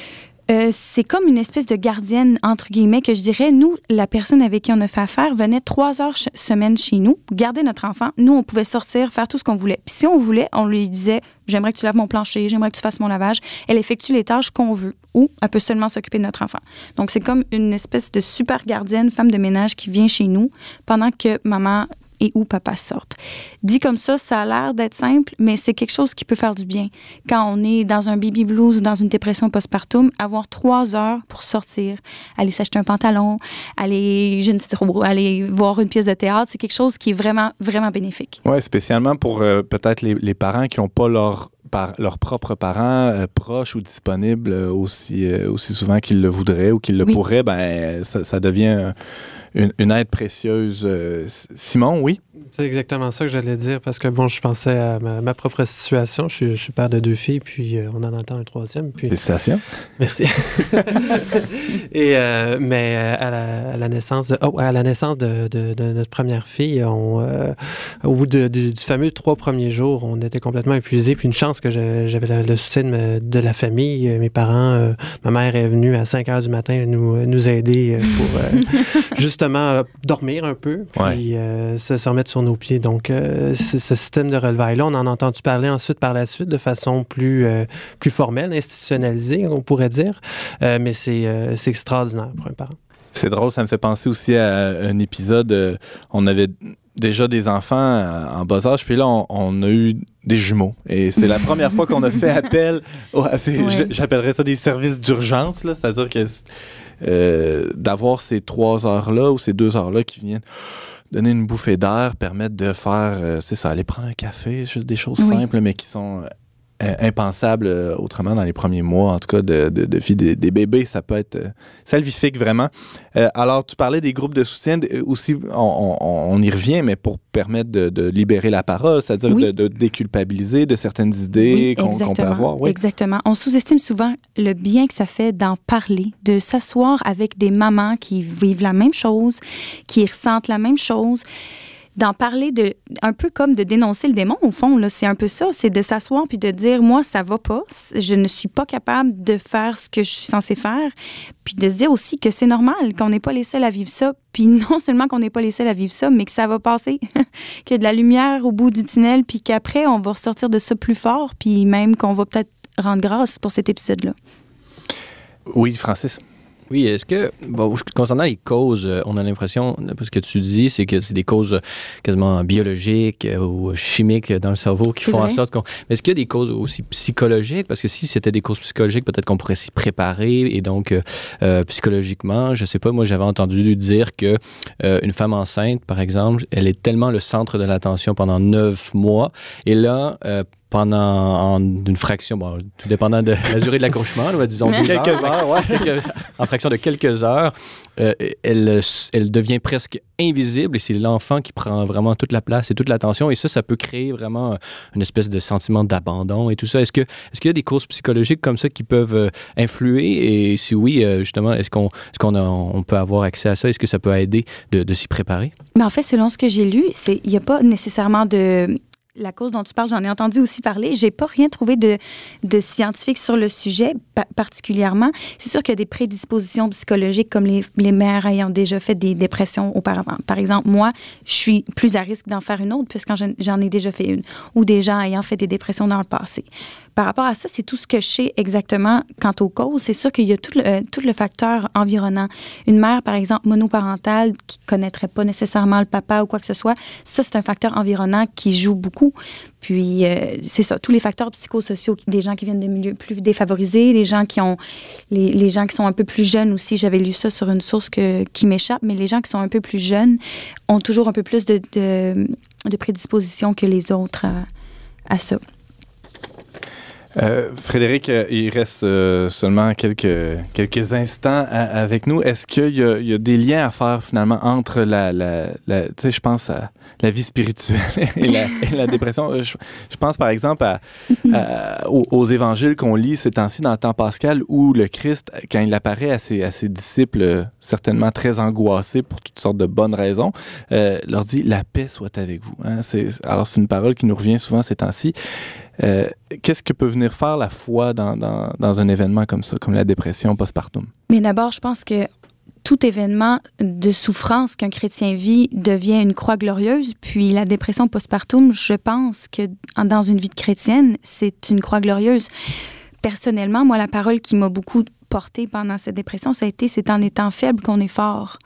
Euh, c'est comme une espèce de gardienne, entre guillemets, que je dirais. Nous, la personne avec qui on a fait affaire venait trois heures semaine chez nous, garder notre enfant. Nous, on pouvait sortir, faire tout ce qu'on voulait. Puis si on voulait, on lui disait J'aimerais que tu laves mon plancher, j'aimerais que tu fasses mon lavage. Elle effectue les tâches qu'on veut ou elle peut seulement s'occuper de notre enfant. Donc, c'est comme une espèce de super gardienne, femme de ménage qui vient chez nous pendant que maman et où papa sortent. Dit comme ça, ça a l'air d'être simple, mais c'est quelque chose qui peut faire du bien. Quand on est dans un baby blues ou dans une dépression postpartum, avoir trois heures pour sortir, aller s'acheter un pantalon, aller, je ne sais trop, aller voir une pièce de théâtre, c'est quelque chose qui est vraiment, vraiment bénéfique. Oui, spécialement pour euh, peut-être les, les, parents qui n'ont pas leur par leurs propres parents euh, proches ou disponibles euh, aussi, euh, aussi souvent qu'ils le voudraient ou qu'ils le oui. pourraient, ben, ça, ça devient une, une, aide précieuse. Simon, oui? C'est exactement ça que j'allais dire parce que bon, je pensais à ma, propre situation. Je suis, père de deux filles, puis euh, on en attend un troisième. Puis... Félicitations. Merci. [laughs] Et euh, mais euh, à la, naissance de, oh, à la naissance de, notre première fille, on, au bout du fameux trois premiers jours, on était complètement épuisés. Puis une chance que j'avais le, soutien de, la famille. Mes parents, ma mère est venue à 5 heures du matin nous, nous aider pour [laughs] justement dormir un peu, puis se, se remettre sur nos pieds. Donc, euh, ce système de relevailles-là, on en a entendu parler ensuite par la suite de façon plus, euh, plus formelle, institutionnalisée, on pourrait dire. Euh, mais c'est extraordinaire pour un parent. C'est drôle, ça me fait penser aussi à un épisode. on avait déjà des enfants en bas âge, puis là, on, a eu des jumeaux. Et c'est la première fois qu'on a fait [laughs] appel, à j'appellerais ça des services d'urgence, c'est-à-dire que d'avoir ces trois heures-là ou ces deux heures-là qui viennent donner une bouffée d'air, permettre de faire, euh, c'est ça, aller prendre un café, juste des choses simples, mais qui sont euh, impensable euh, autrement dans les premiers mois, en tout cas, de, de, vie des, bébés. Ça peut être euh, salvifique, vraiment. alors, tu parlais des groupes de soutien. Aussi, on, y revient, mais pour permettre de, libérer la parole, c'est-à-dire de, déculpabiliser de certaines idées qu'on peut avoir. Oui. Exactement. On sous-estime souvent le bien que ça fait d'en parler, de s'asseoir avec des mamans qui vivent la même chose, qui ressentent la même chose d'en parler de un peu comme de dénoncer le démon au fond là. C'est un peu ça. C'est de s'asseoir puis de dire moi ça va pas. Je ne suis pas capable de faire ce que je suis censé faire. Puis de se dire aussi que c'est normal qu'on n'est pas les seuls à vivre ça. Puis [laughs] non seulement qu'on n'est pas les seuls à vivre ça mais que ça va passer. [laughs] Qu'il y a de la lumière au bout du tunnel puis qu'après on va ressortir de ça plus fort puis même qu'on va peut-être rendre grâce pour cet épisode là oui Francis oui, est-ce que, bon, concernant les causes, euh, on a l'impression, parce que tu dis, c'est que c'est des causes quasiment biologiques euh, ou chimiques dans le cerveau qui font en sorte qu'on. Mais est-ce qu'il y a des causes aussi psychologiques? Parce que si c'était des causes psychologiques, peut-être qu'on pourrait s'y préparer et donc euh, psychologiquement, je sais pas, moi j'avais entendu dire que une femme enceinte, par exemple, elle est tellement le centre de l'attention pendant neuf mois et là, pendant en, une fraction, bon, tout dépendant de la durée de l'accouchement, disons quelques heures, ouais. en fraction de quelques heures, euh, elle, elle devient presque invisible et c'est l'enfant qui prend vraiment toute la place et toute l'attention. Et ça, ça peut créer vraiment une espèce de sentiment d'abandon et tout ça. Est-ce que est-ce qu'il y a des causes psychologiques comme ça qui peuvent euh, influer? Et si oui, euh, justement, est-ce qu'on est-ce qu'on on peut avoir accès à ça? Est-ce que ça peut aider de, de s'y préparer? Mais en fait, selon ce que j'ai lu, c'est il n'y a pas nécessairement de la cause dont tu parles, j'en ai entendu aussi parler. J'ai pas rien trouvé de, scientifique sur le sujet particulièrement. C'est sûr qu'il y a des prédispositions psychologiques comme les, les mères ayant déjà fait des dépressions auparavant. Par exemple, moi, je suis plus à risque d'en faire une autre puisque j'en ai déjà fait une. Ou des gens ayant fait des dépressions dans le passé par rapport à ça, c'est tout ce que je sais exactement quant aux causes. C'est sûr qu'il y a tout le, euh, tout le facteur environnant. Une mère, par exemple, monoparentale, qui connaîtrait pas nécessairement le papa ou quoi que ce soit, ça, c'est un facteur environnant qui joue beaucoup. Puis, euh, c'est ça, tous les facteurs psychosociaux, des gens qui viennent de milieux plus défavorisés, les gens qui ont, les, les gens qui sont un peu plus jeunes aussi. J'avais lu ça sur une source que, qui m'échappe, mais les gens qui sont un peu plus jeunes ont toujours un peu plus de, de, de prédisposition que les autres à ça. Euh, Frédéric, euh, il reste euh, seulement quelques, quelques instants avec nous. Est-ce qu'il y, a des liens à faire finalement entre la, tu sais, je pense à la vie spirituelle [laughs] et la, dépression? Je, pense par exemple aux, évangiles qu'on lit ces temps-ci dans le temps pascal où le Christ, quand il apparaît à ses, à ses disciples certainement très angoissés pour toutes sortes de bonnes raisons, leur dit la paix soit avec vous. Hein? Alors c'est une parole qui nous revient souvent ces temps-ci. Euh, qu'est-ce que peut venir faire la foi dans, dans, dans, un événement comme ça, comme la dépression postpartum? Mais d'abord, je pense que tout événement de souffrance qu'un chrétien vit devient une croix glorieuse. Puis la dépression postpartum, je pense que dans une vie de chrétienne, c'est une croix glorieuse. Personnellement, moi, la parole qui m'a beaucoup portée pendant cette dépression, ça a été c'est en étant faible qu'on est fort.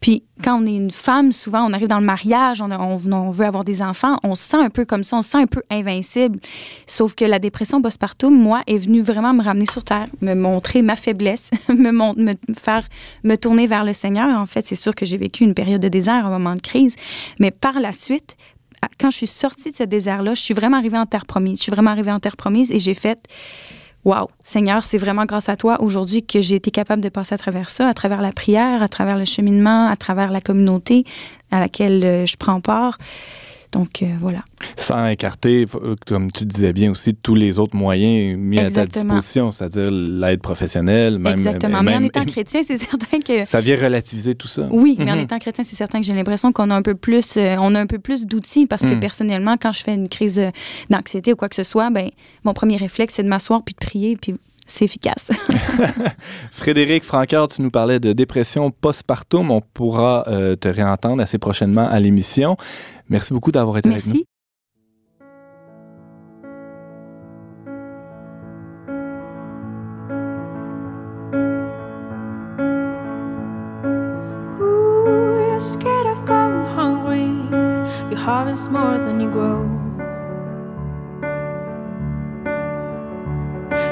Puis quand on est une femme, souvent on arrive dans le mariage, on, on, veut avoir des enfants, on se sent un peu comme ça, on se sent un peu invincible. Sauf que la dépression postpartum, moi, est venue vraiment me ramener sur terre, me montrer ma faiblesse, [laughs] me, me faire me tourner vers le Seigneur. En fait, c'est sûr que j'ai vécu une période de désert, un moment de crise, mais par la suite, quand je suis sortie de ce désert-là, je suis vraiment arrivée en terre promise. Je suis vraiment arrivée en terre promise et j'ai fait Wow, Seigneur, c'est vraiment grâce à toi aujourd'hui que j'ai été capable de passer à travers ça, à travers la prière, à travers le cheminement, à travers la communauté à laquelle euh, je prends part. Donc, euh, voilà. Sans écarter, euh, comme tu disais bien aussi, tous les autres moyens mis à ta disposition, c'est-à-dire l'aide professionnelle, même. Exactement. Mais en étant chrétien, c'est certain que. Ça vient relativiser tout ça. Oui, mais en Mhm. étant chrétien, c'est certain que j'ai l'impression qu'on a un peu plus, euh, on a un peu plus d'outils parce que Mm. personnellement, quand je fais une crise d'anxiété ou quoi que ce soit, ben mon premier réflexe c'est de m'asseoir puis de prier puis c'est efficace. [laughs] Frédéric Franqueur, tu nous parlais de dépression postpartum. On pourra euh, te réentendre assez prochainement à l'émission. Merci beaucoup d'avoir été avec nous. Harvest more than you grow.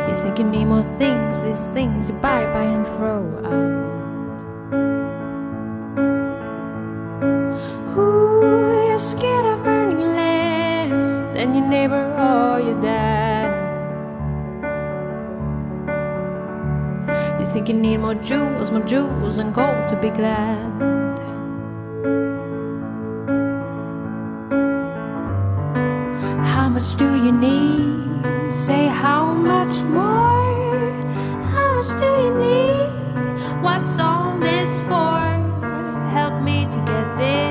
You think you need more things, these things you buy, buy and throw out. Ooh, you're scared of earning less than your neighbor or your dad. You think you need more jewels, more jewels and gold to be glad. How much do you need? Say how much more? How much do you need? What's all this for? Help me to get this.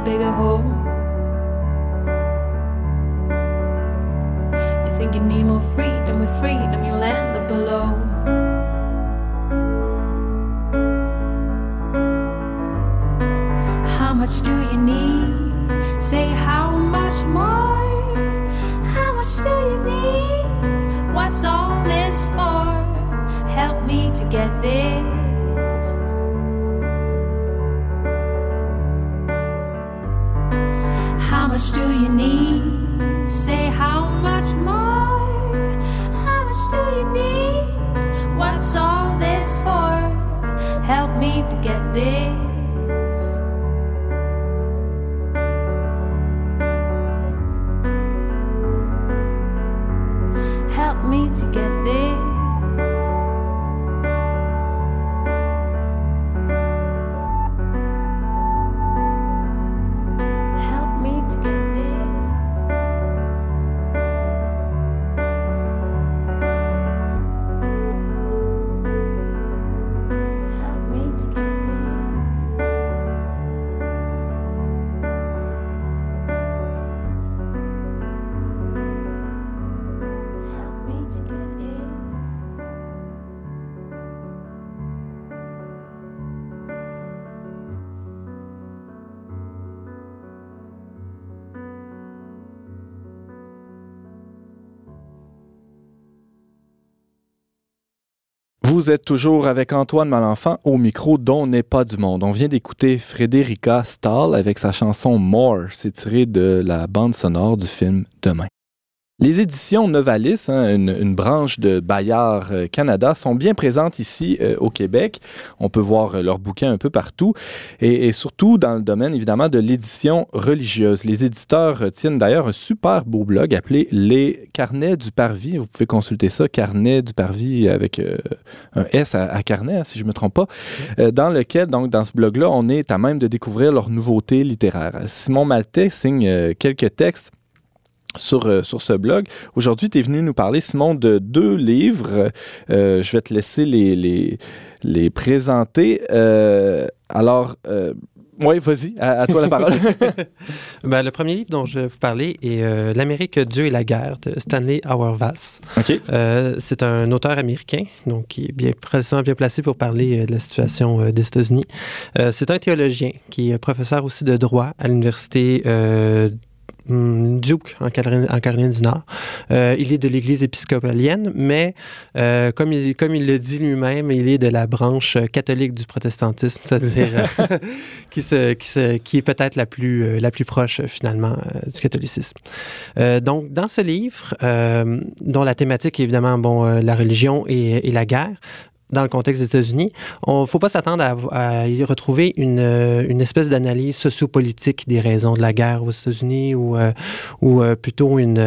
A bigger home. Vous êtes toujours avec Antoine Malenfant au micro dont n'est pas du monde. On vient d'écouter Frédérica Stahl avec sa chanson More. C'est tiré de la bande sonore du film Demain. Les éditions Novalis, hein, une, branche de Bayard euh, Canada, sont bien présentes ici euh, au Québec. On peut voir euh, leurs bouquins un peu partout et, surtout dans le domaine évidemment de l'édition religieuse. Les éditeurs tiennent d'ailleurs un super beau blog appelé Les Carnets du Parvis. Vous pouvez consulter ça, Carnet du Parvis avec un S à, à carnet, hein, si je ne me trompe pas, dans lequel, donc, dans ce blog-là, on est à même de découvrir leurs nouveautés littéraires. Simon Maltais signe quelques textes sur, euh, sur ce blog. Aujourd'hui, tu es venu nous parler, Simon, de deux livres. Euh, je vais te laisser les, les, les présenter. Euh, alors, Oui, vas-y, à, à toi la [laughs] parole. [laughs] Ben, le premier livre dont je vais vous parler est euh, L'Amérique, Dieu et la guerre de Stanley Auerbach. OK. Euh, c'est un auteur américain, donc qui est bien, placé pour parler euh, de la situation des États-Unis. C'est un théologien qui est professeur aussi de droit à l'université Duke en Caroline, en Caroline du Nord. Euh, il est de l'Église épiscopalienne, mais euh, comme, il, comme il le dit lui-même, il est de la branche euh, catholique du protestantisme, c'est-à-dire [laughs] [laughs] qui, se, qui, se- qui est peut-être la plus, la plus proche finalement du catholicisme. Euh, donc, dans ce livre, dont la thématique est évidemment bon, la religion et, et la guerre, dans le contexte des États-Unis, il ne faut pas s'attendre à, y retrouver une, euh, une espèce d'analyse sociopolitique des raisons de la guerre aux États-Unis ou, euh, euh, plutôt une,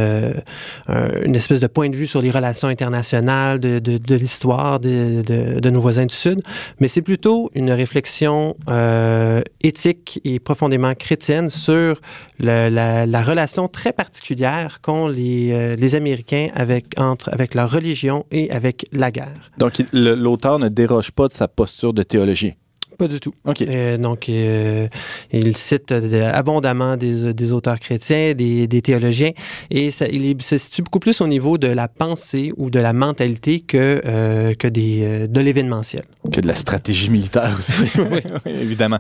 espèce de point de vue sur les relations internationales, de, l'histoire de, nos voisins du Sud, mais c'est plutôt une réflexion éthique et profondément chrétienne sur la, la relation très particulière qu'ont les, Américains avec, entre, avec leur religion et avec la guerre. L'auteur ne déroge pas de sa posture de théologie. Pas du tout. OK. Euh, donc, euh, il cite euh, abondamment des, des auteurs chrétiens, des, des théologiens, et ça, il se situe beaucoup plus au niveau de la pensée ou de la mentalité que, que des, de l'événementiel. Que de la stratégie militaire aussi. [laughs] oui, évidemment.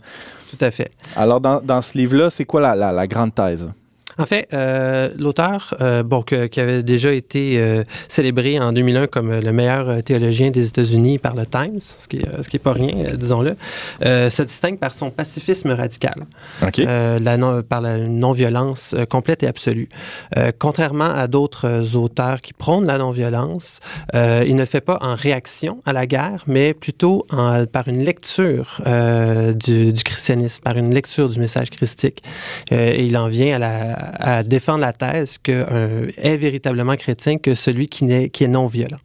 Tout à fait. Alors, dans, dans ce livre-là, c'est quoi la, la- la grande thèse? En fait, euh, l'auteur, euh, bon, que- qui avait déjà été euh, célébré en 2001 comme le meilleur théologien des États-Unis par le Times, ce qui n'est ce qui est pas rien, disons-le, se distingue par son pacifisme radical. OK. la non- par la non-violence complète et absolue. Contrairement à d'autres auteurs qui prônent la non-violence, il ne fait pas en réaction à la guerre, mais plutôt en- par une lecture du, du christianisme, par une lecture du message christique. Et il en vient à, la- à défendre la thèse que euh, est véritablement chrétien que celui qui, est non-violent.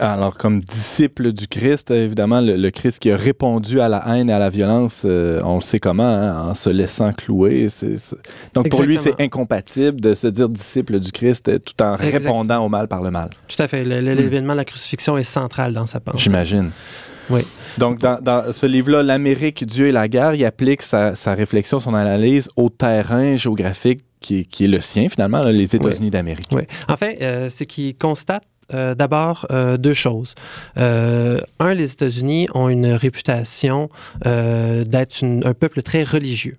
Alors, comme disciple du Christ, évidemment, le, le Christ qui a répondu à la haine et à la violence, euh, on le sait comment, hein, en se laissant clouer. Donc, pour lui, c'est incompatible de se dire disciple du Christ euh, tout en Exactement. répondant au mal par le mal. Tout à fait. Le- L'événement de la crucifixion est central dans sa pensée. J'imagine. Oui. Donc, dans, dans ce livre-là, L'Amérique, Dieu et la guerre, il applique sa, sa réflexion, son analyse au terrain géographique qui, est- qui est le sien, finalement, là, les États-Unis d'Amérique. Oui. En fait, euh, c'est qu'il constate euh, d'abord euh, deux choses. Euh, un, les États-Unis ont une réputation d'être un peuple très religieux.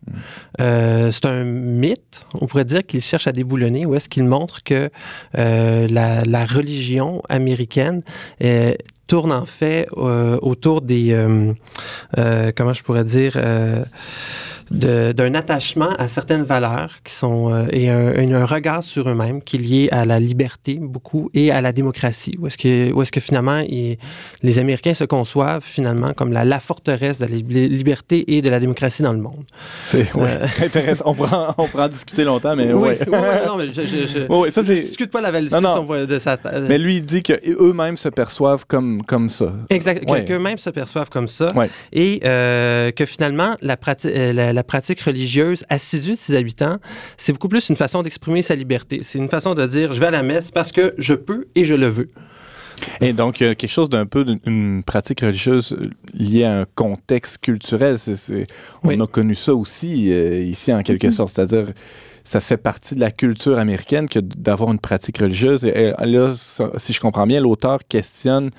Euh, c'est un mythe, on pourrait dire qu'il cherche à déboulonner, ou est-ce qu'il montre que la, la religion américaine tourne en fait autour des, comment je pourrais dire, d'un attachement à certaines valeurs qui sont euh, et un, regard sur eux-mêmes qui est lié à la liberté beaucoup et à la démocratie. Où est-ce que, où est-ce que finalement les Américains se conçoivent finalement comme la, la forteresse de la li- liberté et de la démocratie dans le monde. C'est ouais, Euh. [laughs] intéressant. On pourra, on pourra en discuter longtemps, mais oui, ouais. non, mais je, je, je, [laughs] Ouais, ça, je c'est- discute pas la validité Non, non. de, son point- de sa. Mais lui, il dit qu'eux-mêmes se perçoivent comme, comme ça. Exact, qu'eux-mêmes se perçoivent comme ça. Et euh, que finalement, euh, la, la pratique religieuse assidue de ses habitants, c'est beaucoup plus une façon d'exprimer sa liberté. C'est une façon de dire je vais à la messe parce que je peux et je le veux. Et donc, il y a quelque chose d'un peu d'une une pratique religieuse liée à un contexte culturel. On a connu ça aussi euh, ici, en quelque sorte. C'est-à-dire, ça fait partie de la culture américaine que d'avoir une pratique religieuse. Et, et là, ça- si je comprends bien, l'auteur questionne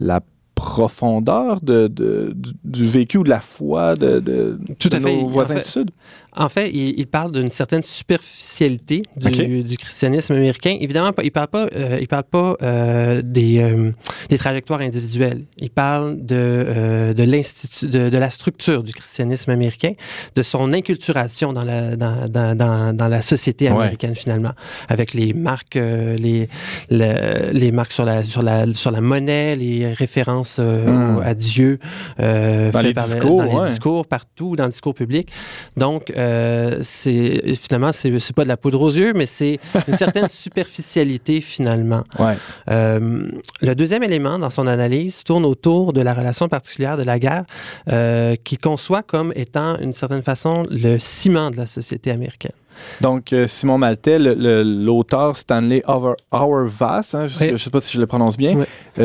la profondeur de, de- du, du vécu ou de la foi de, de, Tout de à fait. nos En voisins fait, du Sud? En fait, il, il parle d'une certaine superficialité du, christianisme américain. Évidemment, il parle pas, euh, il parle pas euh, des, euh, des trajectoires individuelles. Il parle de, euh, de, l'institut, de, de la structure du christianisme américain, de son inculturation dans la, dans, dans, dans, dans la société Ouais. américaine, finalement, avec les marques, euh, les, le- les marques sur la, sur, la, sur la monnaie, les références euh, Hmm. à Dieu. euh, Dans fait les par le- discours, dans les discours, partout, dans le discours public. Donc, euh, c'est finalement, c'est pas de la poudre aux yeux, mais c'est une certaine [laughs] superficialité finalement. Ouais. Euh, le deuxième élément dans son analyse tourne autour de la relation particulière de la guerre, euh, qu'il conçoit comme étant, d'une certaine façon, le ciment de la société américaine. Donc, euh, Simon Maltais, l'auteur Stanley Auer- Auerbach, hein, je ne Oui. sais pas si je le prononce bien, Oui.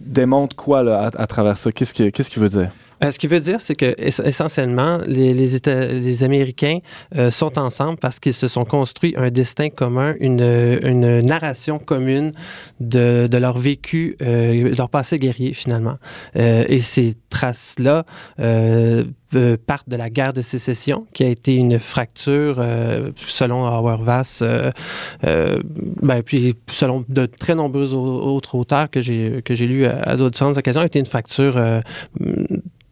démontre quoi là, à, à travers ça? Qu'est-ce qu'il qu'est-ce qu'il veut dire? Euh, ce qui veut dire, c'est que ess- essentiellement, les, les, les Américains euh, sont ensemble parce qu'ils se sont construits un destin commun, une, une narration commune de, de leur vécu, euh, leur passé guerrier finalement. Euh, et ces traces-là euh, partent de la guerre de sécession, qui a été une fracture, euh, selon Auerbach, euh, euh, ben, puis selon de très nombreux au- autres auteurs que j'ai que j'ai lus à, à d'autres occasions, a été une fracture euh,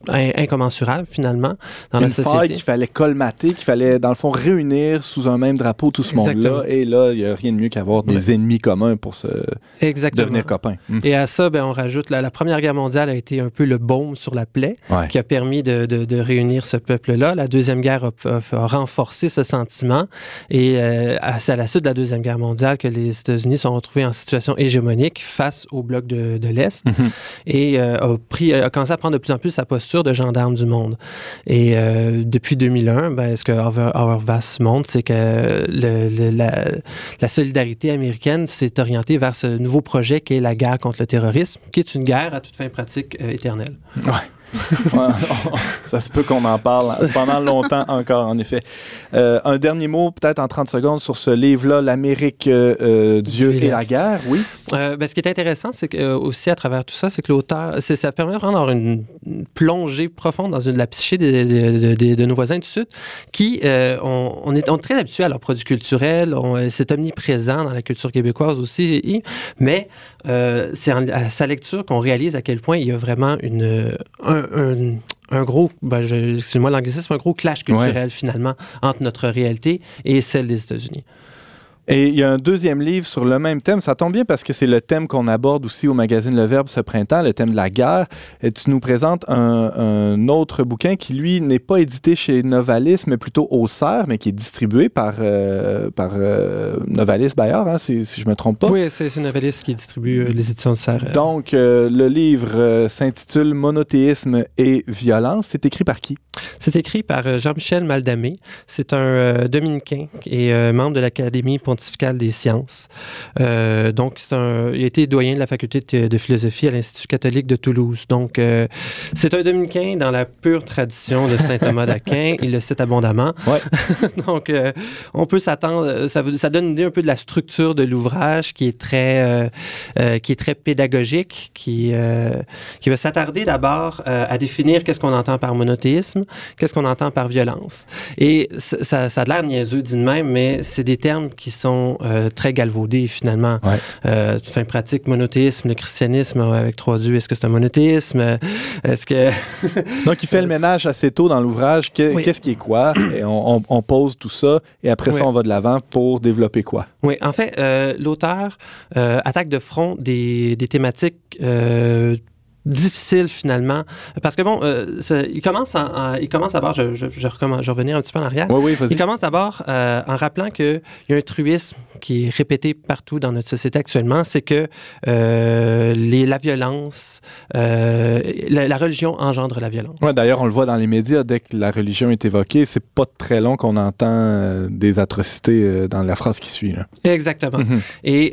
in- incommensurable finalement dans la Une faille société. qu'il fallait colmater, qu'il fallait, dans le fond, réunir sous un même drapeau tout ce monde-là. Et là, il n'y a rien de mieux qu'avoir des ennemis communs pour se Exactement. devenir copains. Hmm. Et à ça, ben, on rajoute la, la Première Guerre mondiale a été un peu le baume sur la plaie Ouais. qui a permis de, de- de réunir ce peuple-là. La Deuxième Guerre a, a- a renforcé ce sentiment et euh, c'est à la suite de la Deuxième Guerre mondiale que les États-Unis sont retrouvés en situation hégémonique face au bloc de, de l'Est Mhm. et euh, a, pris, a commencé à prendre de plus en plus sa posture de gendarme du monde. Et euh, depuis 2001, ben, ce que Auer- Auerbach montre, c'est que le- le- la, la solidarité américaine s'est orientée vers ce nouveau projet qui est la guerre contre le terrorisme, qui est une guerre à toute fin pratique euh, éternelle. Ouais, [laughs] ça se peut qu'on en parle pendant longtemps encore, en effet. Euh, un dernier mot, peut-être en 30 secondes, sur ce livre-là, L'Amérique, euh, euh, Dieu et la- guerre, oui? Ben, ce qui est intéressant, c'est que aussi à travers tout ça, c'est que l'auteur, ça permet vraiment d'avoir une, plongée profonde dans la psyché des- de, nos voisins du Sud, qui on, est, très habitués à leurs produits culturels, c'est omniprésent dans la culture québécoise aussi, mais c'est à sa lecture qu'on réalise à quel point il y a vraiment une, un, un- un gros, ben, excusez-moi l'anglicisme, un gros clash culturel finalement entre notre réalité et celle des États-Unis. Et il y a un deuxième livre sur le même thème. Ça tombe bien parce que c'est le thème qu'on aborde aussi au magazine Le Verbe ce printemps, le thème de la guerre. Et tu nous présentes un, un autre bouquin qui, lui, n'est pas édité chez Novalis, mais plutôt au Cerf, mais qui est distribué par, euh, par euh, Novalis Bayard, hein, si, si je me trompe pas. Oui, c'est noveliste qui distribue euh, les éditions de Serre. Donc, euh, le livre s'intitule Monothéisme et violence. C'est écrit par qui? C'est écrit par Jean-Michel Maldamé. C'est un dominicain et membre de l'Académie pontificale des sciences. Euh, donc, un, il a été doyen de la faculté de, de philosophie à l'Institut catholique de Toulouse. Donc, euh, c'est un dominicain dans la pure tradition de saint Thomas d'Aquin. Il le cite abondamment. Ouais. [laughs] donc, euh, on peut s'attendre. Ça, donne une idée un peu de la structure de l'ouvrage qui est très, qui est très pédagogique, qui, qui va s'attarder d'abord à définir qu'est-ce qu'on entend par monothéisme, qu'est-ce qu'on entend par violence. Et ça, ça a l'air niaiseux dit de même, mais c'est des termes qui sont euh, très galvaudés finalement. Ouais. Euh, fin pratique, monothéisme, le christianisme euh, avec trois dieux, est-ce que c'est un monothéisme? Euh, Est-ce que... [laughs] Donc, il fait le ménage assez tôt dans l'ouvrage. Oui. Qu'est-ce qui est quoi? Et on, on- on pose tout ça. Et après ça, on va de l'avant pour développer quoi? Oui, en fait, l'auteur attaque de front des, des thématiques difficiles finalement, parce que bon, euh, il commence, en- en- il commence d'abord, je, je, je, je vais revenir un petit peu en arrière. Oui, oui. Il commence d'abord euh, en rappelant qu'il y a un truisme qui est répété partout dans notre société actuellement, c'est que euh, les, la violence, euh, la, la religion engendre la violence. Ouais, D'ailleurs, on le voit dans les médias, dès que la religion est évoquée, c'est pas très long qu'on entend euh, des atrocités dans la phrase qui suit. là. Exactement. Mhm. Et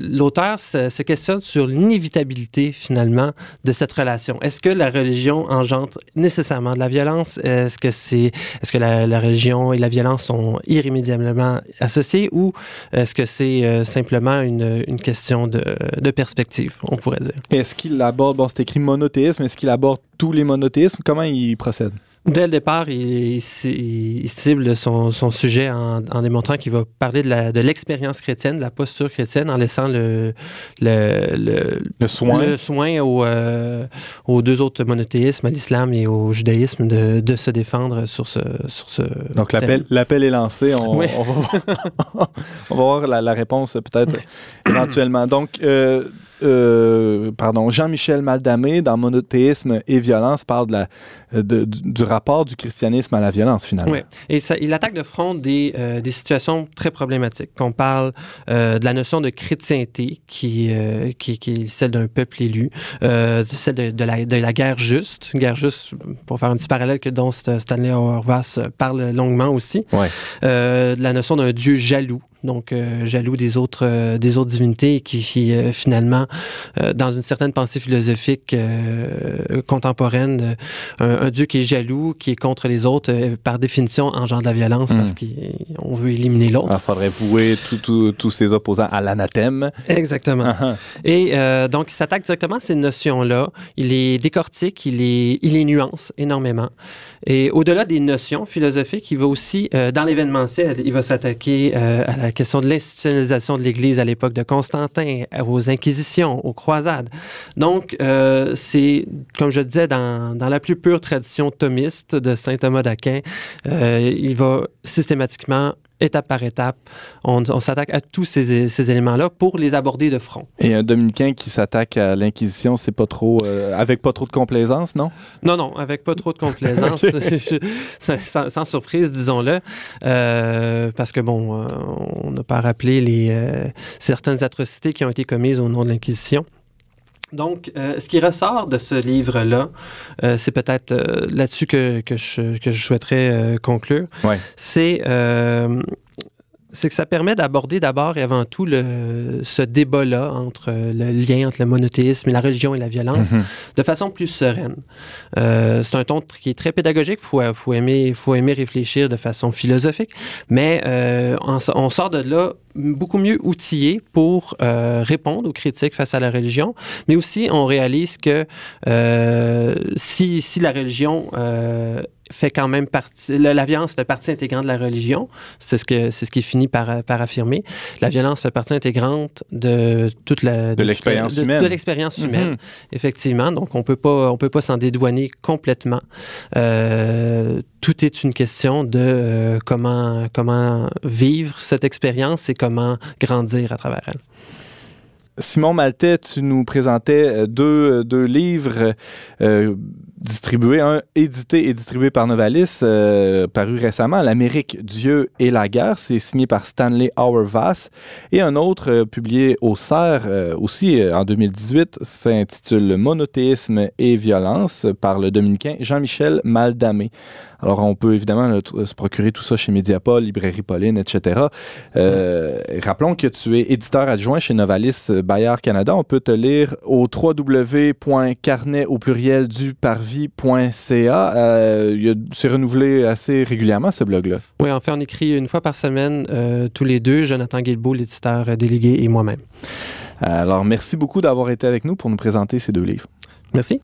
l'auteur se, se questionne sur l'inévitabilité, finalement, de cette relation. Est-ce que la religion engendre nécessairement de la violence? Est-ce que, c'est, est-ce que la, la religion et la violence sont irrémédiablement associées? Ou est-ce que c'est euh, simplement une, question de, de perspective, on pourrait dire? Est-ce qu'il aborde, bon, c'est écrit monothéisme, est-ce qu'il aborde tous les monothéismes? Comment il procède? Dès le départ, il, il ci- il cible son, son sujet en, en démontrant qu'il va parler de, l'expérience chrétienne, de la posture chrétienne, en laissant le, le, le, Le soin? euh, aux deux autres monothéismes, à l'islam et au judaïsme, de, de se défendre sur ce, sur ce Donc l'appel, l'appel est lancé. On, Oui. on va voir, [laughs] on va voir la, la réponse peut-être éventuellement. Donc, euh, euh, pardon, Jean-Michel Maldamé, dans Monothéisme et violence, parle de la, de- du, rapport du christianisme à la violence, finalement. Oui, et ça, il attaque de front des, euh, des situations très problématiques. On parle euh, de la notion de chrétienté qui, euh, qui, qui est celle d'un peuple élu, euh, celle de, de la, de la guerre juste, guerre juste, pour faire un petit parallèle que dont St- Stanley Auerbach parle longuement aussi, Ouais. Euh, de la notion d'un Dieu jaloux. Donc euh, jaloux des autres, euh, des autres divinités, qui, qui, euh, finalement, dans une certaine pensée philosophique contemporaine, un, un Dieu qui est jaloux, qui est contre les autres, par définition, engendre la violence Mm. parce qu'on veut éliminer l'autre. Il faudrait vouer tous ces opposants à l'anathème. Exactement. Ah, ah. Et donc, il s'attaque directement à ces notions-là. Il les décortique, il les, il les nuance énormément. Et au-delà des notions philosophiques, il va aussi, dans l'événementiel, il va s'attaquer à la question de l'institutionnalisation de l'Église à l'époque de Constantin, aux inquisitions, aux croisades. Donc, euh, c'est, comme je disais, dans, dans la plus pure tradition thomiste de saint Thomas d'Aquin, euh, il va systématiquement étape par étape, on, on s'attaque à tous ces, ces éléments-là pour les aborder de front. Et un dominicain qui s'attaque à l'Inquisition, c'est pas trop. euh, avec pas trop de complaisance, non? Non, non, avec pas trop de complaisance, [laughs] [laughs] sans, surprise, disons-le, Euh, parce que bon, euh, on n'a pas rappelé les euh, certaines atrocités qui ont été commises au nom de l'Inquisition. Donc, euh, ce qui ressort de ce livre-là, euh, c'est peut-être euh, là-dessus que, que, je, que je souhaiterais conclure, Ouais. c'est euh, c'est que ça permet d'aborder d'abord et avant tout le, ce débat-là entre euh, le lien entre le monothéisme et la religion et la violence Mhm. de façon plus sereine. Euh, c'est un ton qui est très pédagogique. Il faut, faut, aimer, faut aimer réfléchir de façon philosophique, mais euh, on, sort de là beaucoup mieux outillé pour euh, répondre aux critiques face à la religion, mais aussi on réalise que euh, si, si la religion euh, fait quand même partie, la, la violence fait partie intégrante de la religion, c'est ce que c'est ce qui finit par, par affirmer. La violence fait partie intégrante de toute la De l'expérience de- humaine. De l'expérience humaine Mhm. effectivement. Donc, on peut pas, on peut pas s'en dédouaner complètement. Euh, tout est une question de euh, comment, comment vivre cette expérience et comment grandir à travers elle. Simon Maltais, tu nous présentais euh, deux, deux livres euh, distribués, un édité et distribué par Novalis, euh, paru récemment, L'Amérique, Dieu et la guerre, c'est signé par Stanley Auerbach, et un autre euh, publié au CERF euh, aussi en 2018, s'intitule Monothéisme et violence par le dominicain Jean-Michel Maldamé. Alors on peut évidemment euh, t- se procurer tout ça chez Mediapol, Librairie Pauline, etc. Euh, Rappelons que tu es éditeur adjoint chez Novalis euh, Bayard Canada. On peut te lire au www.carnet au pluriel du parvis.ca. Euh, C'est renouvelé assez régulièrement ce blog-là. Oui, en fait, on écrit une fois par semaine, euh, tous les deux, Jonathan Guilbeault, l'éditeur euh, délégué, et moi-même. Alors merci beaucoup d'avoir été avec nous pour nous présenter ces deux livres. Merci.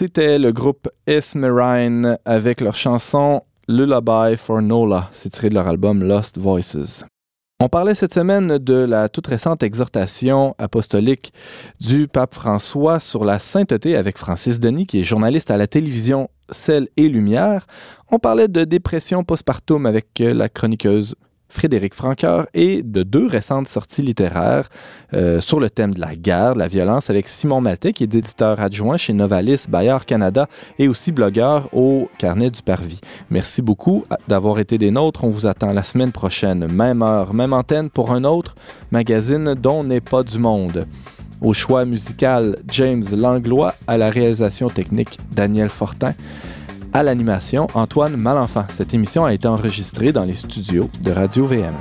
C'était le groupe Esmerine avec leur chanson Lullaby for Nola. C'est tiré de leur album Lost Voices. On parlait cette semaine de la toute récente exhortation apostolique du pape François sur la sainteté avec Francis Denis, qui est journaliste à la télévision Celle et Lumière. On parlait de dépression postpartum avec la chroniqueuse Frédéric Francoeur et de deux récentes sorties littéraires euh, sur le thème de la guerre, de la violence avec Simon Maltais, qui est éditeur adjoint chez Novalis Bayard Canada et aussi blogueur au Carnet du Parvis. Merci beaucoup d'avoir été des nôtres. On vous attend la semaine prochaine, même heure, même antenne pour un autre magazine dont n'est pas du monde. Au choix musical, James Langlois, à la réalisation technique, Daniel Fortin. À l'animation, Antoine Malenfant. Cette émission a été enregistrée dans les studios de Radio VM.